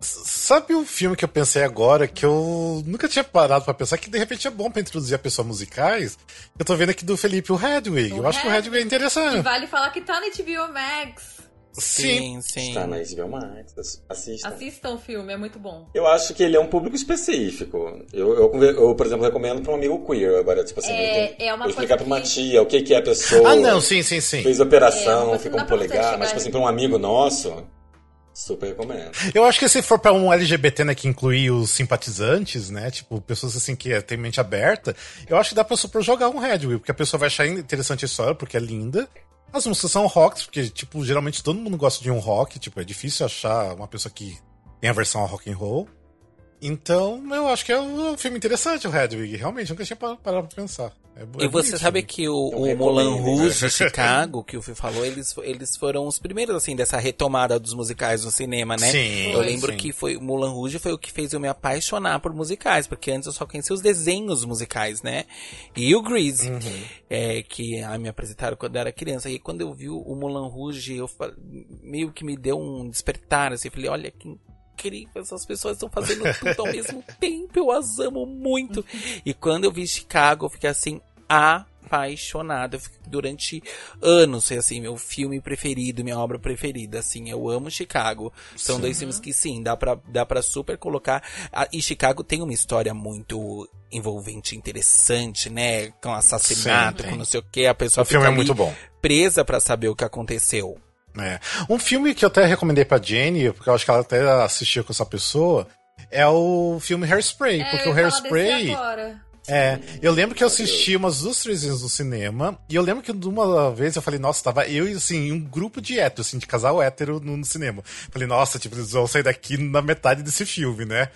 [SPEAKER 1] Sabe um filme que eu pensei agora que eu nunca tinha parado pra pensar que de repente é bom pra introduzir a pessoas musicais? Eu tô vendo aqui do Felipe, o Hedwig.
[SPEAKER 3] O
[SPEAKER 1] eu acho que o
[SPEAKER 3] Hedwig.
[SPEAKER 1] Hedwig é
[SPEAKER 3] E
[SPEAKER 1] interessante.
[SPEAKER 3] vale falar que tá na HBO Max.
[SPEAKER 1] Sim.
[SPEAKER 4] Sim, sim.
[SPEAKER 2] Está na HBO Max, assista.
[SPEAKER 3] Assistam o filme, é muito bom.
[SPEAKER 2] Eu acho que ele é um público específico. Eu, eu, eu, por exemplo, recomendo para um amigo queer. Agora, tipo assim,
[SPEAKER 3] É-
[SPEAKER 2] eu, tenho-
[SPEAKER 3] é uma
[SPEAKER 2] eu explicar para uma tia o que, que é a pessoa.
[SPEAKER 1] Ah, não, sim, sim, sim.
[SPEAKER 2] Fez
[SPEAKER 3] É,
[SPEAKER 2] operação,
[SPEAKER 3] que
[SPEAKER 2] ficou um polegar. Mas, tipo assim, para um amigo nosso, super recomendo.
[SPEAKER 1] Eu acho que se for pra um LGBT, né, que inclui os simpatizantes, né, tipo, pessoas assim que é, têm mente aberta, eu acho que dá pra super jogar um Hedwig, porque a pessoa vai achar interessante a história, porque é linda. As músicas são rocks, porque, tipo, geralmente todo mundo gosta de um rock, tipo, é difícil achar uma pessoa que tem a versão rock and roll. Então, eu acho que é um filme interessante, o Hedwig. Realmente, nunca tinha pa- parado pra pensar. É, é
[SPEAKER 4] E você sabe
[SPEAKER 1] filme.
[SPEAKER 4] que o, o Moulin
[SPEAKER 2] hein?
[SPEAKER 4] Rouge Chicago, que o Fih falou, eles, eles foram os primeiros, assim, dessa retomada dos musicais no cinema, né?
[SPEAKER 1] Sim,
[SPEAKER 4] Eu lembro
[SPEAKER 1] sim.
[SPEAKER 4] que foi o Moulin Rouge foi o que fez eu me apaixonar por musicais, porque antes eu só conhecia os desenhos musicais, né? E o Grease,
[SPEAKER 1] Uhum.
[SPEAKER 4] é, que ah, me apresentaram quando eu era criança. E quando eu vi o Moulin Rouge, eu meio que me deu um despertar, assim, eu falei, olha que incrível, essas pessoas estão fazendo tudo ao mesmo tempo, eu as amo muito. E quando eu vi Chicago, eu fiquei assim, apaixonado. Eu fiquei- Durante anos, foi assim, meu filme preferido, minha obra preferida, assim, eu amo Chicago. São dois filmes que sim, dá pra, dá pra super colocar. Ah, E Chicago tem uma história muito envolvente, interessante, né? Com assassinato,
[SPEAKER 1] Sim,
[SPEAKER 4] com
[SPEAKER 1] sim.
[SPEAKER 4] não sei o que, a pessoa
[SPEAKER 1] O filme
[SPEAKER 4] fica
[SPEAKER 1] é muito bom.
[SPEAKER 4] presa pra saber o que aconteceu.
[SPEAKER 1] É. Um filme que eu até recomendei pra Jenny, porque eu acho que ela até assistiu com essa pessoa, é o filme Hairspray.
[SPEAKER 3] É,
[SPEAKER 1] porque o Hairspray. É, eu lembro que eu assisti umas duas, três vezes no cinema, e eu lembro que de uma vez eu falei, nossa, tava eu e assim, um grupo de hétero, assim, de casal hétero no, no cinema. Falei, nossa, tipo, eles vão sair daqui na metade desse filme, né?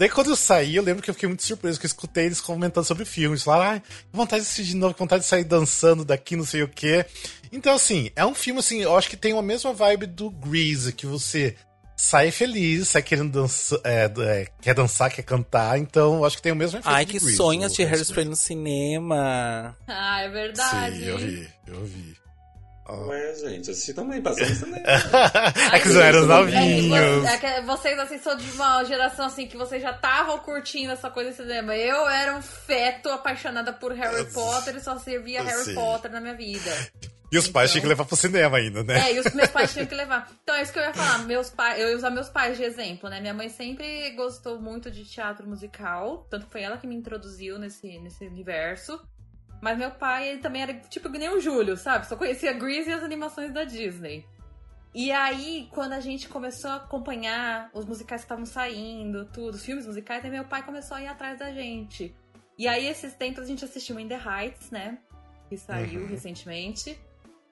[SPEAKER 1] Daí quando eu saí, eu lembro que eu fiquei muito surpreso, que eu escutei eles comentando sobre o filme. Eles falaram, ai, que vontade de assistir de novo, que vontade de sair dançando daqui, não sei o quê. Então, assim, é um filme, assim, eu acho que tem a mesma vibe do Grease, que você sai feliz, sai querendo dançar, é, é, quer dançar, quer cantar, então eu acho que tem o mesmo efeito
[SPEAKER 4] Ai,
[SPEAKER 1] de
[SPEAKER 4] que
[SPEAKER 1] Grease,
[SPEAKER 4] sonho
[SPEAKER 1] o
[SPEAKER 4] assistir Hairspray no cinema.
[SPEAKER 3] Ah, é verdade.
[SPEAKER 1] Sim, eu vi, eu vi. Ó.
[SPEAKER 2] Ué, gente, assisti também, passou no cinema.
[SPEAKER 1] é que eles eram
[SPEAKER 3] É
[SPEAKER 1] novinhos.
[SPEAKER 3] é que vocês, assim, são de uma geração, assim, que vocês já estavam curtindo essa coisa de cinema. Eu era um feto apaixonada por Harry Potter e só servia Harry
[SPEAKER 1] Sim.
[SPEAKER 3] Potter na minha vida.
[SPEAKER 1] E os pais tinham que levar pro cinema ainda, né?
[SPEAKER 3] É, e os meus pais tinham que levar. Então é isso que eu ia falar. Meus pais, eu ia usar meus pais de exemplo, né? Minha mãe sempre gostou muito de teatro musical. Tanto que foi ela que me introduziu nesse, nesse universo. Mas meu pai, ele também era tipo que nem o Júlio, sabe? Só conhecia Grease e as animações da Disney. E aí, quando a gente começou a acompanhar os musicais que estavam saindo, tudo, os filmes musicais, aí meu pai começou a ir atrás da gente. E aí, esses tempos, a gente assistiu In the Heights, né? Que saiu uhum. recentemente.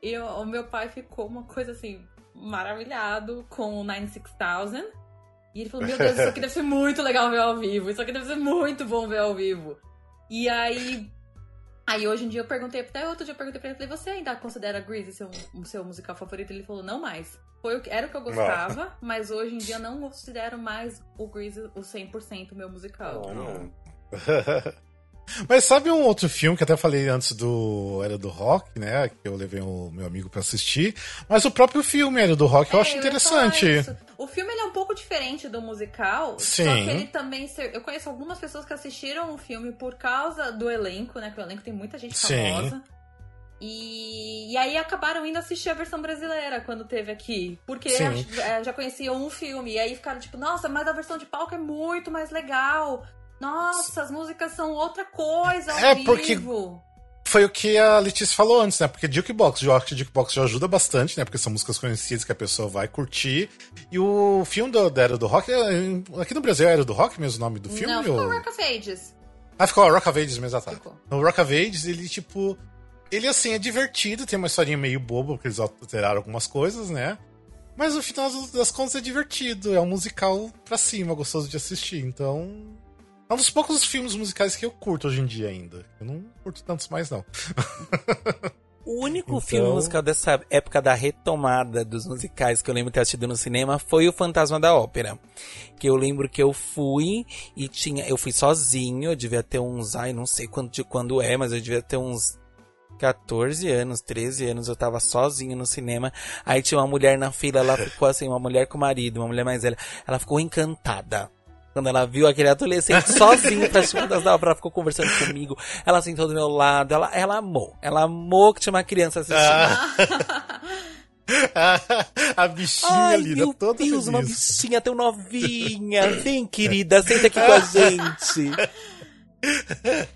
[SPEAKER 3] E o, o, meu pai ficou uma coisa assim, maravilhado com o 96000. E ele falou: Meu Deus, isso aqui deve ser muito legal ver ao vivo. Isso aqui deve ser muito bom ver ao vivo. E aí, Aí hoje em dia eu perguntei, até outro dia eu perguntei pra ele, falei, você ainda considera Grease seu, seu musical favorito? Ele falou, não mais. Foi o que, era o que eu gostava, não. mas hoje em dia não considero mais o Grease o 100% meu musical.
[SPEAKER 1] Não. Mas sabe um outro filme que até falei antes do Era do Rock, né? Que eu levei o meu amigo para assistir. Mas o próprio filme Era do Rock eu é, acho eu interessante.
[SPEAKER 3] O filme é um pouco diferente do musical. Sim. Só que ele também. Eu conheço algumas pessoas que assistiram o filme por causa do elenco, né? Que o elenco tem muita gente famosa. Sim. E, e aí acabaram indo assistir a versão brasileira quando teve aqui. Porque já, já conheciam um filme. E aí ficaram tipo, nossa, mas a versão de palco é muito mais legal. Nossa, as músicas são outra coisa ao é vivo. Porque
[SPEAKER 1] foi o que a Letícia falou antes, né? Porque Jukebox, eu acho que Jukebox já ajuda bastante, né? Porque são músicas conhecidas que a pessoa vai curtir. E o filme do, da Era do Rock, é, aqui no Brasil é Era do Rock mesmo o nome do filme?
[SPEAKER 3] Não, ficou ou... Rock of Ages.
[SPEAKER 1] Ah, ficou Rock of Ages mesmo, tá. No Rock of Ages, ele, tipo... Ele, assim, é divertido, tem uma historinha meio boba, porque eles alteraram algumas coisas, né? Mas no final das contas é divertido, é um musical pra cima, gostoso de assistir, então é um dos poucos filmes musicais que eu curto hoje em dia ainda. Eu não curto tantos mais, não.
[SPEAKER 4] O único então... filme musical dessa época da retomada dos musicais que eu lembro ter assistido no cinema foi o Fantasma da Ópera. Que eu lembro que eu fui e tinha. Eu fui sozinho, eu devia ter uns. Ai, não sei quando, de quando é, mas eu devia ter uns 14 anos, 13 anos, eu tava sozinho no cinema. Aí tinha uma mulher na fila, ela ficou assim, uma mulher com marido, uma mulher mais velha. Ela ficou encantada quando ela viu aquele adolescente sozinho pra cima das ela ficou conversando comigo. Ela sentou do meu lado, ela, ela amou. Ela amou que tinha uma criança assistindo.
[SPEAKER 1] Ah. a bichinha Ai, ali,
[SPEAKER 4] meu toda Deus, feliz. uma bichinha tão novinha. Vem, querida, senta aqui com a gente.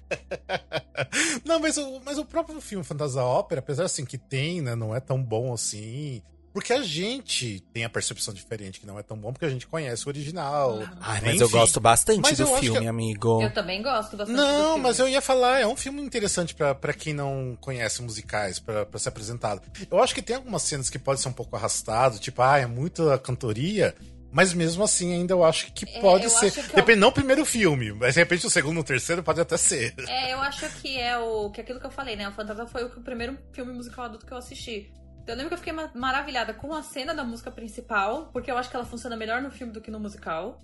[SPEAKER 1] Não, mas o, mas o próprio filme Fantasia Ópera, apesar assim que tem, né, não é tão bom assim. Porque a gente tem a percepção diferente, que não é tão bom, porque a gente conhece o original.
[SPEAKER 4] Ai, mas Enfim. eu gosto bastante mas do filme, amigo.
[SPEAKER 3] Eu também gosto bastante
[SPEAKER 1] Não, mas eu ia falar, é um filme interessante para quem não conhece musicais, para ser apresentado. Eu acho que tem algumas cenas que podem ser um pouco arrastado, tipo, ah, é muita cantoria. Mas mesmo assim, ainda eu acho que é, pode é, ser. Que Depende, é o... não o primeiro filme, mas de repente o segundo ou o terceiro pode até ser.
[SPEAKER 3] É, eu acho que é o. que é aquilo que eu falei, né? O Fantasma foi o primeiro filme musical adulto que eu assisti. Eu lembro que eu fiquei maravilhada com a cena da música principal, porque eu acho que ela funciona melhor no filme do que no musical.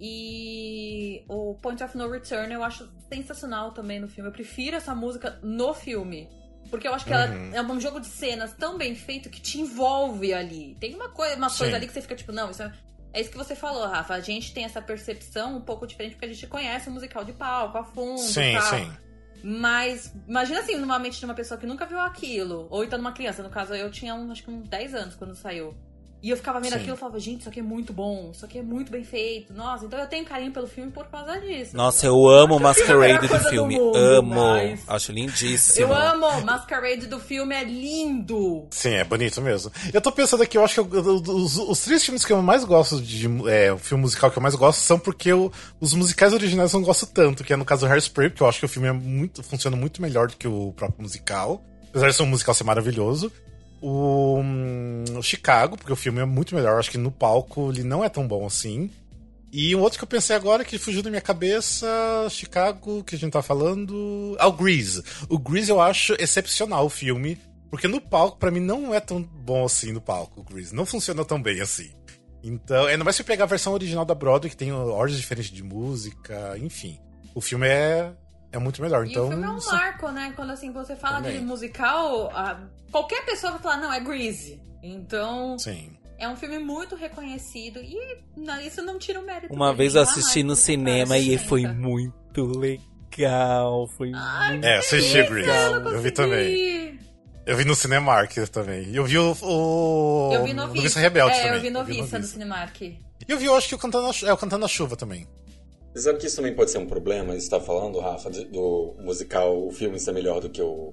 [SPEAKER 3] E o Point of No Return eu acho sensacional também no filme. Eu prefiro essa música no filme. Porque eu acho que uhum. ela é um jogo de cenas tão bem feito que te envolve ali. Tem uma coisa, uma coisa ali que você fica tipo, não, isso é, é isso que você falou, Rafa. A gente tem essa percepção um pouco diferente porque a gente conhece o musical de palco a fundo. Sim, tal. sim. Mas imagina assim, normalmente de uma pessoa que nunca viu aquilo, ou então numa criança, no caso eu tinha um, acho que uns 10 anos quando saiu. E eu ficava vendo Sim. aquilo e falava, gente, isso aqui é muito bom, isso aqui é muito bem feito. Nossa, então eu tenho carinho pelo filme por causa disso.
[SPEAKER 4] Nossa, eu amo o Masquerade do filme. Do mundo, amo. Mas... Acho lindíssimo.
[SPEAKER 3] Eu amo. Masquerade do filme é lindo.
[SPEAKER 1] Sim, é bonito mesmo. Eu tô pensando aqui, eu acho que eu, os, os, três filmes que eu mais gosto de. É, o filme musical que eu mais gosto são porque eu, os musicais originais eu não gosto tanto, que é no caso do Hairspray, porque eu acho que o filme é muito, funciona muito melhor do que o próprio musical. Apesar de ser um musical ser maravilhoso. O, um, o Chicago, porque o filme é muito melhor. Acho que no palco ele não é tão bom assim. E um outro que eu pensei agora que fugiu da minha cabeça, Chicago, que a gente tá falando. Ah, o Grease. O Grease eu acho excepcional o filme. Porque no palco, para mim, não é tão bom assim no palco, o Grease. Não funciona tão bem assim. Então, ainda mais se pegar a versão original da Broadway, que tem ordens diferentes de música, enfim. O filme é é muito melhor.
[SPEAKER 3] E
[SPEAKER 1] então,
[SPEAKER 3] o filme é um marco, né? Quando assim, você fala Também. de musical, qualquer pessoa vai falar, não, é Grease. Então. Sim. É um filme muito reconhecido e isso não tira o mérito.
[SPEAKER 4] Uma vez eu assisti no cinema e foi muito legal. Foi Ai, muito
[SPEAKER 1] É, assisti Grease. Eu vi também. Eu vi no Cinemark também. Eu vi o. o...
[SPEAKER 3] Eu vi Noviça.
[SPEAKER 1] Noviça Rebelde
[SPEAKER 3] é,
[SPEAKER 1] também.
[SPEAKER 3] eu vi Noviça do Cinemark.
[SPEAKER 1] E eu vi, eu acho que o Cantando na, é o Cantando na Chuva também.
[SPEAKER 2] Sabe que isso também pode ser um problema? Você está falando, Rafa, do musical, o filme ser melhor do que o,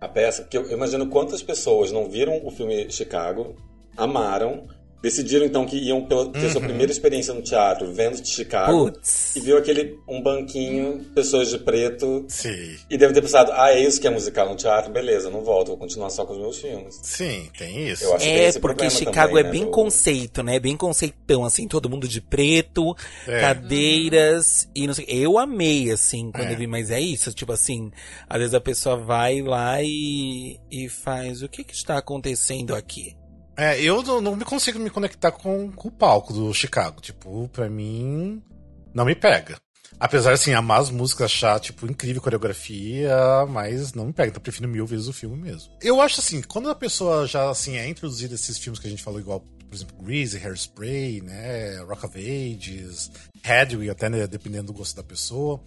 [SPEAKER 2] a peça? Porque eu imagino quantas pessoas não viram o filme Chicago, amaram, Decidiram então que iam pela, ter sua
[SPEAKER 1] Uhum.
[SPEAKER 2] primeira experiência no teatro, vendo de Chicago.
[SPEAKER 4] Putz.
[SPEAKER 2] E viu aquele um banquinho, pessoas de preto.
[SPEAKER 1] Sim.
[SPEAKER 2] E deve ter pensado, ah, é isso que é musical no teatro? Beleza, não volto, vou continuar só com os meus filmes.
[SPEAKER 1] Sim, tem isso.
[SPEAKER 2] Eu acho que tem
[SPEAKER 4] É,
[SPEAKER 2] esse
[SPEAKER 4] porque Chicago
[SPEAKER 2] também,
[SPEAKER 4] é
[SPEAKER 2] né,
[SPEAKER 4] bem
[SPEAKER 2] do-
[SPEAKER 4] conceito, né? Bem conceitão, assim, todo mundo de preto,
[SPEAKER 1] É.
[SPEAKER 4] cadeiras e não sei. Eu amei, assim, quando
[SPEAKER 1] É.
[SPEAKER 4] eu vi, mas é isso, tipo assim, às vezes a pessoa vai lá e, e faz o que que está acontecendo aqui?
[SPEAKER 1] É, eu não, me consigo me conectar com, com o palco do Chicago. Tipo, pra mim, não me pega. Apesar, assim, amar as músicas, achar, tipo, incrível coreografia, mas não me pega. Então eu prefiro mil vezes o filme mesmo. Eu acho, assim, quando a pessoa já, assim, é introduzida esses filmes que a gente falou, igual, por exemplo, Grease, Hairspray, né, Rock of Ages, Hedwig, até, né, dependendo do gosto da pessoa.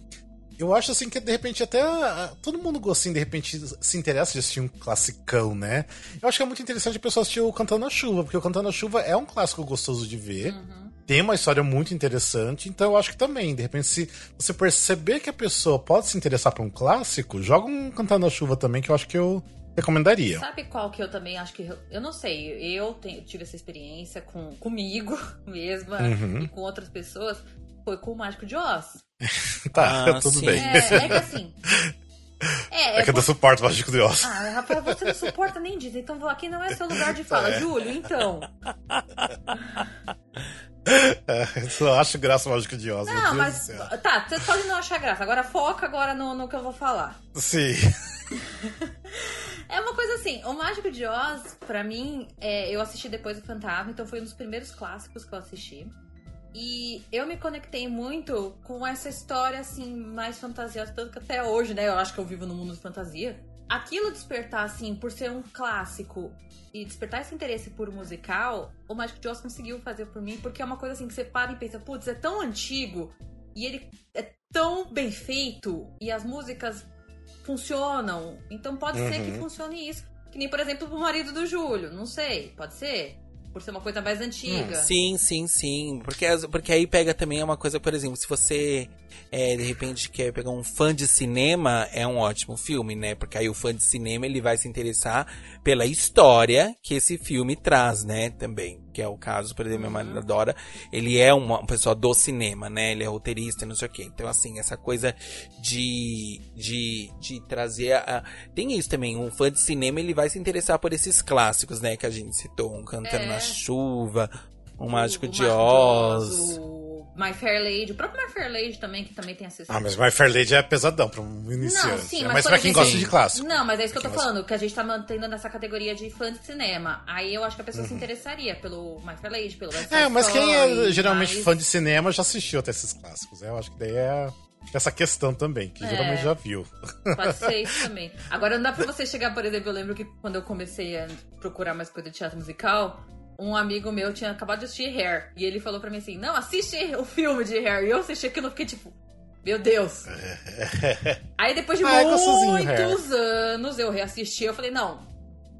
[SPEAKER 1] Eu acho assim que de repente até ah, todo mundo assim, de repente se interessa de assistir um classicão, né? Eu acho que é muito interessante a pessoa assistir o Cantando na Chuva, porque o Cantando na Chuva é um clássico gostoso de ver. Tem uma história muito interessante, então eu acho que também, de repente, se você perceber que a pessoa pode se interessar por um clássico, joga um Cantando na Chuva também, que eu acho que eu recomendaria.
[SPEAKER 3] Sabe qual que eu também acho que. Eu não sei, eu tenho- tive essa experiência com, comigo mesma
[SPEAKER 1] Uhum.
[SPEAKER 3] e com outras pessoas. Foi com o Mágico de Oz.
[SPEAKER 1] Tá,
[SPEAKER 4] Ah,
[SPEAKER 1] tudo
[SPEAKER 4] sim.
[SPEAKER 1] bem.
[SPEAKER 3] É, é que assim. É,
[SPEAKER 1] É que eu não suporto o Mágico de Oz.
[SPEAKER 3] Ah, Rafael, você não suporta nem disso. Então aqui não é seu lugar de fala.
[SPEAKER 1] É.
[SPEAKER 3] Júlio, então.
[SPEAKER 1] É, eu só acho graça o Mágico de Oz. meu
[SPEAKER 3] Não,
[SPEAKER 1] Deus
[SPEAKER 3] mas.
[SPEAKER 1] do céu.
[SPEAKER 3] Tá, você pode não achar graça. Agora foca agora no, no que eu vou falar.
[SPEAKER 1] Sim.
[SPEAKER 3] É uma coisa assim, o Mágico de Oz, pra mim, é, eu assisti depois do Fantasma, então foi um dos primeiros clássicos que eu assisti. E eu me conectei muito com essa história, assim, mais fantasiosa, tanto que até hoje, né, eu acho que eu vivo no mundo de fantasia. Aquilo despertar, assim, por ser um clássico e despertar esse interesse por musical, o de Oz conseguiu fazer por mim, porque é uma coisa assim que você para e pensa, putz, é tão antigo e ele é tão bem feito e as músicas funcionam. Então pode ser que
[SPEAKER 1] Uhum.
[SPEAKER 3] funcione isso. Que nem, por exemplo, o marido do Júlio. Não sei, pode ser? Por ser uma coisa mais antiga.
[SPEAKER 4] Sim, sim, sim. Porque, porque aí pega também uma coisa, por exemplo, se você é, de repente quer pegar um fã de cinema, é um ótimo filme, né? Porque aí o fã de cinema ele vai se interessar pela história que esse filme traz, né? Também. Que é o caso, por exemplo, meu marido adora. Ele é uma, uma pessoa do cinema, né? Ele é roteirista, não sei o quê. Então, assim, essa coisa de, de, de trazer a. Tem isso também. Um fã de cinema ele vai se interessar por esses clássicos, né? Que a gente citou. Um Cantando
[SPEAKER 3] É.
[SPEAKER 4] na Chuva. Um
[SPEAKER 3] O-
[SPEAKER 4] Mágico
[SPEAKER 3] o
[SPEAKER 4] de
[SPEAKER 3] Mágico
[SPEAKER 4] Oz.
[SPEAKER 3] O My Fair Lady. O próprio My Fair Lady também, que também tem essa
[SPEAKER 1] Ah, mas My Fair Lady é pesadão pra um iniciante.
[SPEAKER 3] Não, sim,
[SPEAKER 1] é
[SPEAKER 3] mas por
[SPEAKER 1] pra quem gosta de clássico.
[SPEAKER 3] Não, mas é isso que eu tô
[SPEAKER 1] gosta-
[SPEAKER 3] falando, que a gente tá mantendo nessa categoria de fã de cinema. Aí eu acho que a pessoa se interessaria pelo My Fair Lady, pelo West
[SPEAKER 1] Uhum. É, mas quem é
[SPEAKER 3] Story,
[SPEAKER 1] geralmente
[SPEAKER 3] mas-
[SPEAKER 1] fã de cinema já assistiu até esses clássicos. né? Eu acho que daí é essa questão também, que
[SPEAKER 3] É.
[SPEAKER 1] geralmente já viu.
[SPEAKER 3] Pode ser isso também. Agora não dá pra você chegar, por exemplo, eu lembro que quando eu comecei a procurar mais coisa de teatro musical, um amigo meu tinha acabado de assistir Hair. E ele falou pra mim assim: não, assiste o filme de Hair. E eu assisti aquilo e fiquei tipo. Meu Deus! Aí depois de
[SPEAKER 1] Ah, é gostosinho,
[SPEAKER 3] muitos anos eu reassisti, eu falei, não,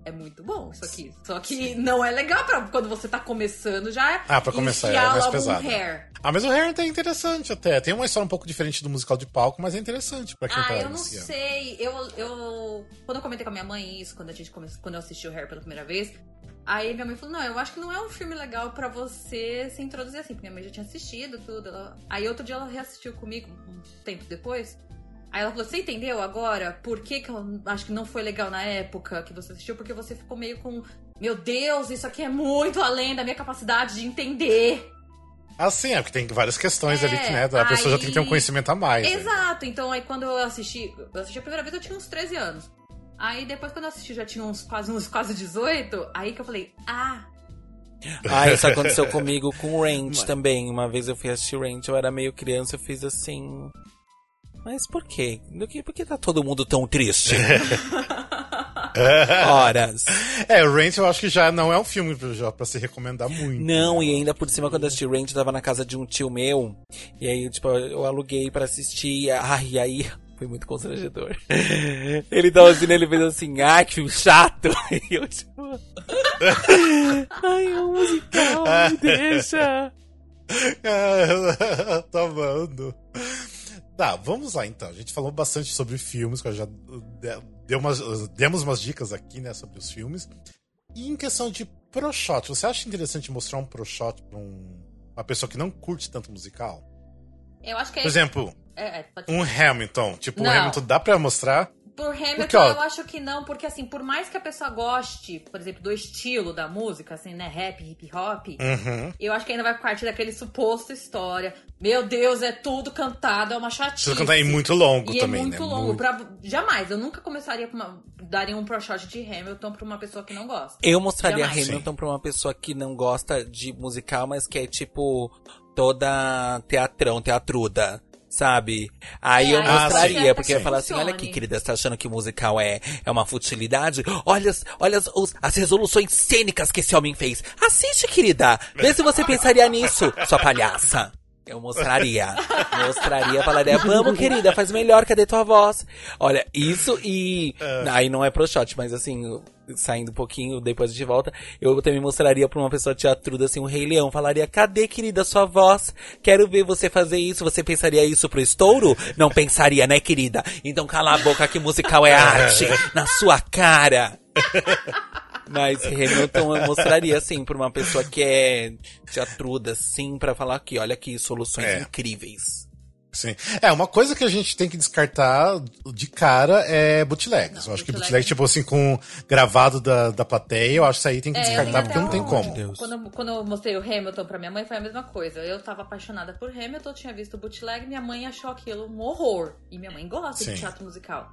[SPEAKER 3] é muito bom isso aqui. Só que não é legal pra quando você tá começando já.
[SPEAKER 1] Ah, pra começar, é mais pesado.
[SPEAKER 3] Um hair.
[SPEAKER 1] Ah, mas o Harry é interessante até. Tem uma história um pouco diferente do musical de palco, mas é interessante pra quem
[SPEAKER 3] Ah,
[SPEAKER 1] tá
[SPEAKER 3] eu não
[SPEAKER 1] iniciando.
[SPEAKER 3] sei. Eu, eu. Quando eu comentei com a minha mãe isso, quando a gente começou, quando eu assisti o Hair pela primeira vez, aí minha mãe falou: não, eu acho que não é um filme legal pra você se introduzir assim, porque minha mãe já tinha assistido tudo. Ela- Aí outro dia ela reassistiu comigo, um tempo depois. Aí ela falou: Você entendeu agora por que, que eu acho que não foi legal na época que você assistiu? Porque você ficou meio com. Meu Deus, isso aqui é muito além da minha capacidade de entender.
[SPEAKER 1] Ah, sim, é porque tem várias questões
[SPEAKER 3] É,
[SPEAKER 1] ali que, né? A pessoa já
[SPEAKER 3] aí-
[SPEAKER 1] tem que ter um conhecimento a mais. né?
[SPEAKER 3] Exato, então aí quando eu assisti, eu assisti a primeira vez eu tinha uns 13 anos. Aí depois quando eu assisti já tinha uns quase uns quase 18, aí que eu falei: "Ah,
[SPEAKER 4] Ah, isso aconteceu comigo com Range também. Uma vez eu fui assistir Range, eu era meio criança, eu fiz assim. Mas por quê? Do que, por que tá todo mundo tão triste? Horas.
[SPEAKER 1] É, o Rent eu acho que já não é um filme pra, já, pra se recomendar muito.
[SPEAKER 4] Não, e ainda por cima, quando eu assisti Range, eu tava na casa de um tio meu. E aí, tipo, eu aluguei pra assistir. Ai, e aí foi muito constrangedor. Ele tava assim, ele fez assim, ah, que filme chato. E eu tipo. Ai, é um musical, me deixa.
[SPEAKER 1] tá amando. Tá, vamos lá então. A gente falou bastante sobre filmes, que eu já deu umas, demos umas dicas aqui, né, sobre os filmes. E em questão de pro shot, você acha interessante mostrar um pro shot pra um, uma pessoa que não curte tanto musical?
[SPEAKER 3] Eu acho que é...
[SPEAKER 1] Por exemplo,
[SPEAKER 3] é, é,
[SPEAKER 1] um Hamilton. Tipo, não. um Hamilton dá pra mostrar?
[SPEAKER 3] Por Hamilton, porque, ó, eu acho que não, porque assim, por mais que a pessoa goste, por exemplo, do estilo da música, assim, né, rap, hip hop,
[SPEAKER 1] uhum.
[SPEAKER 3] eu acho que ainda vai partir daquele suposto história. Meu Deus, é tudo cantado, é uma chatice. Tudo
[SPEAKER 1] cantado é muito longo
[SPEAKER 3] e
[SPEAKER 1] é também,
[SPEAKER 3] é muito
[SPEAKER 1] né?
[SPEAKER 3] longo. Muito... Pra... Jamais, eu nunca começaria com uma... daria um pro shot de Hamilton pra uma pessoa que não gosta.
[SPEAKER 4] Eu mostraria Jamais. Hamilton Sim. pra uma pessoa que não gosta de musical, mas que é tipo toda teatrão, teatruda sabe? Aí é, eu mostraria, porque eu ia falar assim, olha aqui, querida, você tá achando que o musical é, é uma futilidade? Olha, olha as, os, as resoluções cênicas que esse homem fez. Assiste, querida. Vê se você pensaria nisso, sua palhaça. Eu mostraria. mostraria, falaria, vamos, querida, faz melhor, cadê tua voz? Olha, isso e. Uh. Aí não é pro shot, mas assim, saindo um pouquinho, depois de volta, eu também mostraria pra uma pessoa teatruda assim, um rei leão, falaria, cadê, querida, sua voz? Quero ver você fazer isso. Você pensaria isso pro estouro? Não pensaria, né, querida? Então cala a boca que musical é arte, na sua cara. Mas Hamilton eu mostraria, assim, pra uma pessoa que é teatruda, assim, para falar aqui, olha aqui, soluções é. incríveis.
[SPEAKER 1] Sim. É, uma coisa que a gente tem que descartar de cara é bootlegs. Não, eu acho que bootleg, tipo assim, com gravado da, da plateia, eu acho que isso aí tem que é, descartar, porque não tem como.
[SPEAKER 3] Quando, quando eu mostrei o Hamilton pra minha mãe, foi a mesma coisa. Eu tava apaixonada por Hamilton, tinha visto o bootleg, minha mãe achou aquilo um horror. E minha mãe gosta Sim. de teatro musical.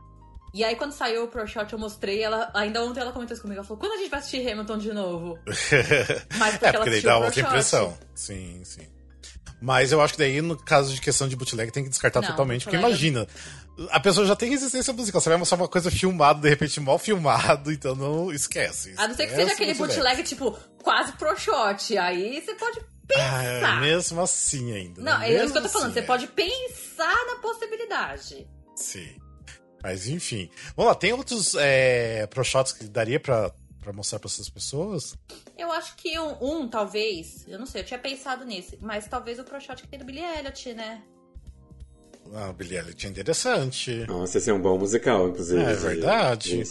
[SPEAKER 3] E aí, quando saiu o Pro Shot, eu mostrei, ela, ainda ontem ela comentou isso comigo. Ela falou, quando a gente vai assistir Hamilton de novo?
[SPEAKER 1] Mas porque é, porque daí dá outra impressão. Sim, sim. Mas eu acho que daí, no caso de questão de bootleg, tem que descartar não, totalmente. Porque imagina, a pessoa já tem resistência musical. Você vai mostrar uma coisa filmada, de repente mal filmado, então não esquece.
[SPEAKER 3] A não ser que seja aquele bootleg. bootleg, tipo, quase pro shot. Aí você pode pensar.
[SPEAKER 1] Ah, mesmo assim ainda.
[SPEAKER 3] Não,
[SPEAKER 1] né?
[SPEAKER 3] é isso que eu tô falando. Assim, você é. pode pensar na possibilidade.
[SPEAKER 1] Sim. Mas enfim. Vamos lá, tem outros é, pro shots que daria pra, pra mostrar pra essas pessoas?
[SPEAKER 3] Eu acho que um, um, talvez. Eu não sei, eu tinha pensado nesse. Mas talvez o pro shot que tem do Billy Elliot, né?
[SPEAKER 1] Ah, o Billy Elliot é interessante.
[SPEAKER 2] Nossa, esse é um bom musical, inclusive.
[SPEAKER 1] É verdade.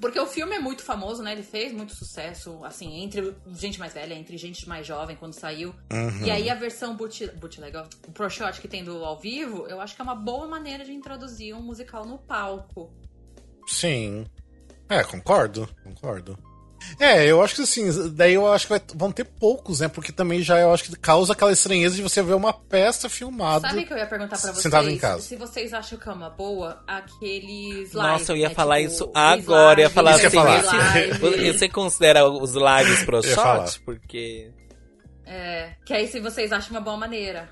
[SPEAKER 3] Porque o filme é muito famoso, né? Ele fez muito sucesso, assim, entre gente mais velha, entre gente mais jovem, quando saiu.
[SPEAKER 1] Uhum.
[SPEAKER 3] E aí a versão bootleg, o Pro Shot que tem do ao vivo, eu acho que é uma boa maneira de introduzir um musical no palco.
[SPEAKER 1] Sim. É, concordo, concordo. É, eu acho que assim, daí eu acho que vai, vão ter poucos, né? Porque também já eu acho que causa aquela estranheza de você ver uma peça filmada.
[SPEAKER 3] Sabe o que eu ia perguntar pra vocês?
[SPEAKER 1] Sentado em casa.
[SPEAKER 3] Se vocês acham que é uma boa, aqueles lives.
[SPEAKER 4] Nossa, eu ia
[SPEAKER 3] né?
[SPEAKER 4] falar
[SPEAKER 3] tipo,
[SPEAKER 4] isso agora. Eu ia falar
[SPEAKER 1] assim. Falar.
[SPEAKER 4] Você considera os lives pro shot? Porque.
[SPEAKER 3] É, que aí se vocês acham uma boa maneira.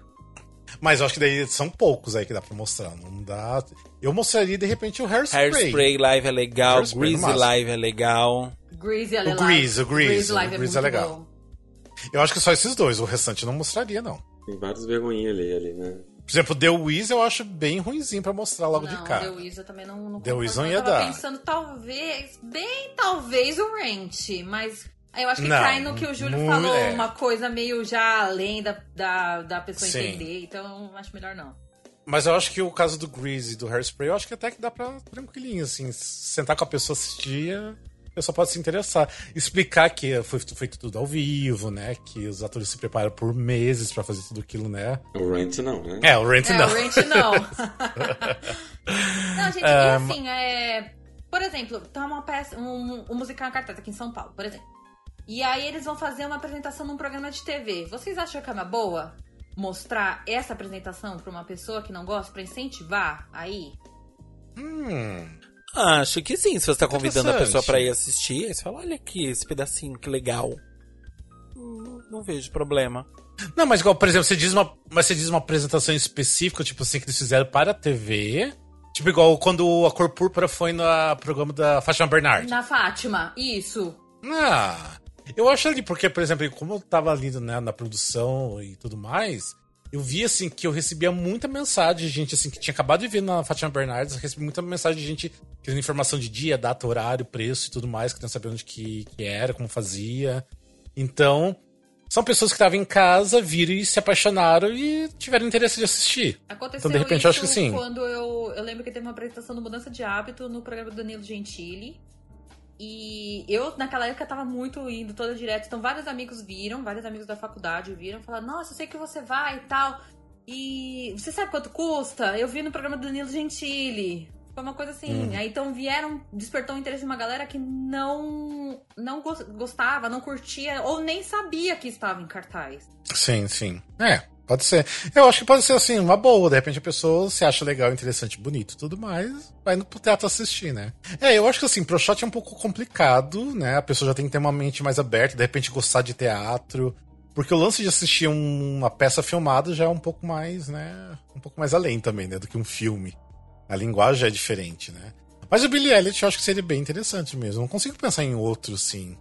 [SPEAKER 1] Mas eu acho que daí são poucos aí que dá pra mostrar. Não dá. Eu mostraria de repente o Hairspray.
[SPEAKER 4] Hairspray live é legal, Greasy live é legal.
[SPEAKER 3] Greasy é
[SPEAKER 1] legal. O Grease, o Grease. O Grease, o Grease é, é, legal. Bom. Eu acho que só esses dois, o restante não mostraria, não.
[SPEAKER 2] Tem vários vergonhinhas ali, ali, né?
[SPEAKER 1] Por exemplo, The Wiz eu acho bem ruimzinho pra mostrar logo
[SPEAKER 3] não,
[SPEAKER 1] de cara.
[SPEAKER 3] The Wiz eu também não, não
[SPEAKER 1] The Wiz não ia
[SPEAKER 3] eu
[SPEAKER 1] dar.
[SPEAKER 3] pensando talvez, bem talvez o Rent, mas eu acho que não, cai no que o Júlio falou, é. uma coisa meio já além da, da, da pessoa Sim. entender, então acho melhor não.
[SPEAKER 1] Mas eu acho que o caso do Greasy e do Hairspray, eu acho que até que dá pra tranquilinho, assim, sentar com a pessoa assistir, a pessoa pode se interessar. Explicar que foi feito tudo ao vivo, né? Que os atores se preparam por meses para fazer tudo aquilo, né?
[SPEAKER 2] O Rent não, né?
[SPEAKER 1] É, o Rent
[SPEAKER 3] é,
[SPEAKER 1] não.
[SPEAKER 3] O Rent não. não, gente, é, e assim, é... Por exemplo, tá uma peça, um, um musical em cartaz aqui em São Paulo, por exemplo. E aí eles vão fazer uma apresentação num programa de TV. Vocês acham que é uma boa mostrar essa apresentação para uma pessoa que não gosta para incentivar aí?
[SPEAKER 1] Hum.
[SPEAKER 4] Acho que sim. Se você tá convidando a pessoa para ir assistir, aí você fala, olha aqui esse pedacinho, que legal. Não, não vejo problema.
[SPEAKER 1] Não, mas igual, por exemplo, você diz uma, mas você diz uma apresentação específica, tipo assim, que eles fizeram para a TV. Tipo, igual quando a Cor Púrpura foi no programa da Fátima Bernard.
[SPEAKER 3] Na Fátima, isso.
[SPEAKER 1] Ah, eu acho ali, porque, por exemplo, como eu tava ali né, na produção e tudo mais, eu vi assim que eu recebia muita mensagem de gente assim que tinha acabado de ver na Fátima Bernardes, eu recebi muita mensagem de gente querendo informação de dia, data, horário, preço e tudo mais, que não sabendo onde que, que era, como fazia. Então, são pessoas que estavam em casa, viram e se apaixonaram e tiveram interesse de assistir.
[SPEAKER 3] Aconteceu
[SPEAKER 1] então, de repente,
[SPEAKER 3] isso
[SPEAKER 1] eu acho que sim.
[SPEAKER 3] quando eu, eu lembro que teve uma apresentação do Mudança de Hábito no programa do Danilo Gentili. E eu, naquela época, tava muito indo toda direto. Então, vários amigos viram, vários amigos da faculdade viram, falaram: Nossa, eu sei que você vai e tal. E você sabe quanto custa? Eu vi no programa do Danilo Gentili. Foi uma coisa assim.
[SPEAKER 1] Hum.
[SPEAKER 3] Aí, então vieram, despertou o interesse de uma galera que não, não gos- gostava, não curtia ou nem sabia que estava em cartaz.
[SPEAKER 1] Sim, sim. É, pode ser. Eu acho que pode ser assim, uma boa. De repente a pessoa se acha legal, interessante, bonito tudo mais, vai no teatro assistir, né? É, eu acho que assim, pro shot é um pouco complicado, né? A pessoa já tem que ter uma mente mais aberta, de repente gostar de teatro. Porque o lance de assistir um- uma peça filmada já é um pouco mais, né? Um pouco mais além também, né? Do que um filme. A linguagem é diferente, né? Mas o Billy Elliot eu acho que seria bem interessante mesmo. Não consigo pensar em outro, sim.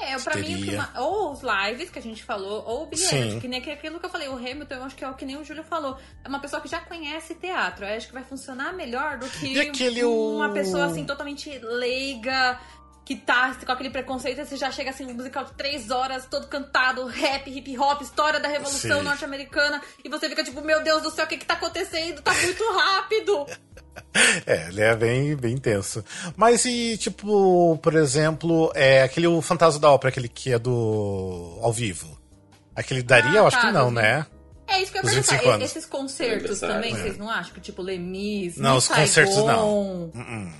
[SPEAKER 3] É, pra mim, o que
[SPEAKER 1] Teria.
[SPEAKER 3] ma- ou os lives que a gente falou, ou o. Elliot, que nem aquilo que eu falei, o Hamilton, eu acho que é o que nem o Júlio falou. É uma pessoa que já conhece teatro, eu acho que vai funcionar melhor do que
[SPEAKER 1] aquele,
[SPEAKER 3] uma
[SPEAKER 1] o-
[SPEAKER 3] pessoa assim, totalmente leiga, que tá com aquele preconceito, você já chega assim, um musical de três horas, todo cantado, rap, hip hop, história da Revolução. Norte-Americana, e você fica tipo, meu Deus do céu, o que que tá acontecendo? Tá muito rápido!
[SPEAKER 1] É, ele é bem, bem intenso. Mas e, tipo, por exemplo, é aquele o Fantasma da Ópera, aquele que é do. ao vivo. Aquele daria,
[SPEAKER 3] Ah,
[SPEAKER 1] eu acho
[SPEAKER 3] tá,
[SPEAKER 1] que não,
[SPEAKER 3] do
[SPEAKER 1] né?
[SPEAKER 3] É isso que eu ia
[SPEAKER 1] Os 25
[SPEAKER 3] perguntar.
[SPEAKER 1] anos.
[SPEAKER 3] Esses concertos
[SPEAKER 2] Aniversário,
[SPEAKER 3] também,
[SPEAKER 1] é.
[SPEAKER 3] vocês não acham? Que tipo, Lemis,
[SPEAKER 1] Não, os concertos não.
[SPEAKER 3] Saigon,
[SPEAKER 1] Uh-uh.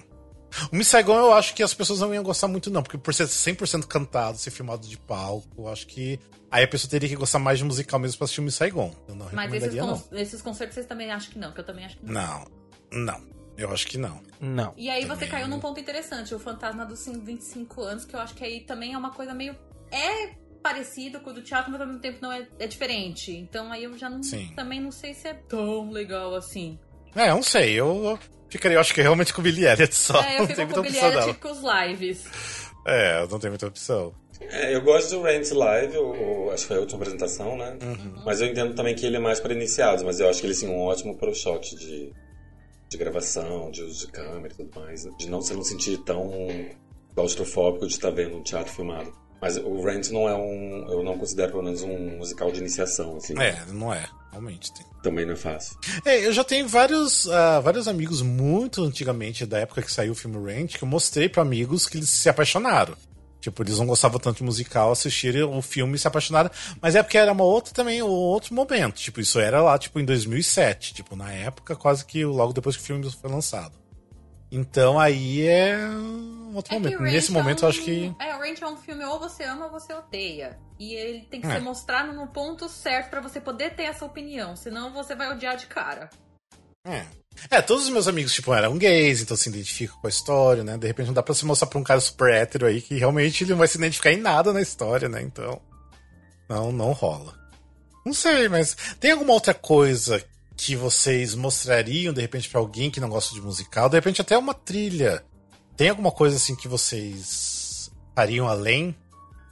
[SPEAKER 1] O Miss Saigon eu acho que as pessoas não iam gostar muito, não, porque por ser 100% cantado, ser filmado de palco, eu acho que. Aí a pessoa teria que gostar mais de musical mesmo pra assistir o Miss Saigon. Eu não
[SPEAKER 3] Mas esses, con- esses concertos vocês também acham que não, que eu também acho que não.
[SPEAKER 1] não. Não, não. Eu acho que não.
[SPEAKER 4] Não.
[SPEAKER 3] E aí você
[SPEAKER 1] Também.
[SPEAKER 3] caiu num ponto interessante, o fantasma dos 25 anos, que eu acho que aí também é uma coisa meio. É parecido com o do teatro, mas ao mesmo tempo não é, é diferente. Então aí eu já não.
[SPEAKER 1] Sim.
[SPEAKER 3] Também não sei se é tão legal assim.
[SPEAKER 1] É, eu não sei. Eu ficaria, eu acho que realmente com o Billy Elliot só.
[SPEAKER 3] é, eu
[SPEAKER 1] não
[SPEAKER 3] fico
[SPEAKER 1] tem
[SPEAKER 3] com
[SPEAKER 1] muita
[SPEAKER 3] o Billy
[SPEAKER 1] opção,
[SPEAKER 3] Elliot
[SPEAKER 1] não.
[SPEAKER 3] com os lives.
[SPEAKER 1] É, não tem muita opção.
[SPEAKER 2] É, eu gosto do Rant Live, eu, eu acho que foi a última apresentação, né?
[SPEAKER 1] Uhum.
[SPEAKER 2] Mas eu entendo também que ele é mais para iniciados, mas eu acho que ele sim um ótimo pro shot de, de gravação, de uso de câmera e tudo mais. De não se não sentir tão claustrofóbico de estar vendo um teatro filmado. Mas o Rant não é um. Eu não considero pelo menos um musical de iniciação, assim.
[SPEAKER 1] É, não é. Realmente tem.
[SPEAKER 2] Também não é fácil.
[SPEAKER 1] É, eu já tenho vários, ah, vários amigos muito antigamente, da época que saiu o filme Ranch, que eu mostrei pra amigos que eles se apaixonaram. Tipo, eles não gostavam tanto de musical, assistiram o filme e se apaixonaram. Mas é porque era uma outra também, um outro momento. Tipo, isso era lá, tipo, em 2007. Tipo, na época, quase que logo depois que o filme foi lançado. Então aí é um outro
[SPEAKER 3] É
[SPEAKER 1] momento. Nesse
[SPEAKER 3] é
[SPEAKER 1] momento
[SPEAKER 3] um-
[SPEAKER 1] eu acho que.
[SPEAKER 3] É, o Ranch é um filme ou você ama ou você odeia. E ele tem que
[SPEAKER 1] É.
[SPEAKER 3] ser mostrado no ponto certo pra você poder ter essa opinião. Senão você vai odiar de cara.
[SPEAKER 1] É. É, todos os meus amigos, tipo, eram gays, então se identificam com a história, né? De repente não dá pra se mostrar pra um cara super hétero aí que realmente ele não vai se identificar em nada na história, né? Então. Não, não rola. Não sei, mas tem alguma outra coisa que vocês mostrariam, de repente, pra alguém que não gosta de musical? De repente, até uma trilha. Tem alguma coisa assim que vocês fariam além?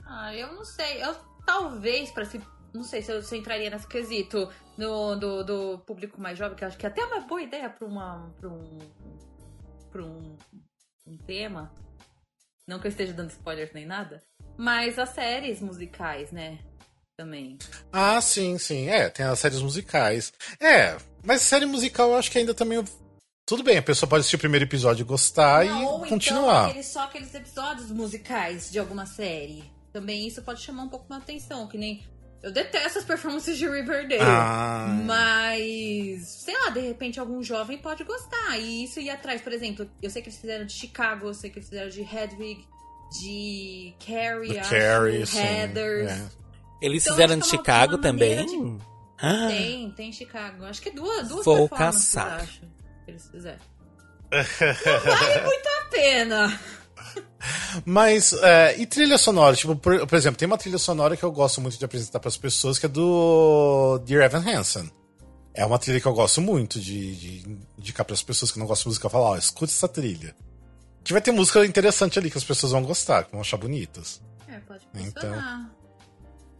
[SPEAKER 3] Ah, eu não sei. Eu talvez pra se. Não sei se eu, se eu entraria nesse quesito no, do, do público mais jovem, que eu acho que é até uma boa ideia pra uma. pra um. pra um, um tema. Não que eu esteja dando spoilers nem nada. Mas as séries musicais, né? Também.
[SPEAKER 1] Ah, sim, sim. É, tem as séries musicais. É, mas série musical eu acho que ainda também. Tudo bem, a pessoa pode assistir o primeiro episódio e gostar
[SPEAKER 3] Não, ou
[SPEAKER 1] e continuar.
[SPEAKER 3] Então, aqueles, só aqueles episódios musicais de alguma série. Também isso pode chamar um pouco mais atenção, que nem. Eu detesto as performances de Riverdale.
[SPEAKER 1] Ah.
[SPEAKER 3] Mas, sei lá, de repente algum jovem pode gostar. E isso ir atrás, por exemplo, eu sei que eles fizeram de Chicago, eu sei que eles fizeram de Hedwig, de Carrie, acho,
[SPEAKER 1] Carrie, sim.
[SPEAKER 3] Heathers.
[SPEAKER 1] é.
[SPEAKER 4] Eles
[SPEAKER 3] Então,
[SPEAKER 4] fizeram de
[SPEAKER 3] é uma-
[SPEAKER 4] Chicago
[SPEAKER 3] uma maneira
[SPEAKER 4] também? Ah,
[SPEAKER 3] Tem, tem Chicago. Acho que duas, duas
[SPEAKER 4] Vou
[SPEAKER 3] performances, eu
[SPEAKER 4] caçar.
[SPEAKER 3] acho, que eles fizeram. Não vale muito a pena.
[SPEAKER 1] Mas, é, e trilha sonora? Tipo, por, por exemplo, tem uma trilha sonora que eu gosto muito de apresentar para as pessoas, que é do Dear Evan Hansen. É uma trilha que eu gosto muito de, de indicar para as pessoas que não gostam de música, falar, ó, escute essa trilha. Que vai ter música interessante ali que as pessoas vão gostar, que vão achar bonitas.
[SPEAKER 3] É, pode
[SPEAKER 1] Então.
[SPEAKER 3] funcionar.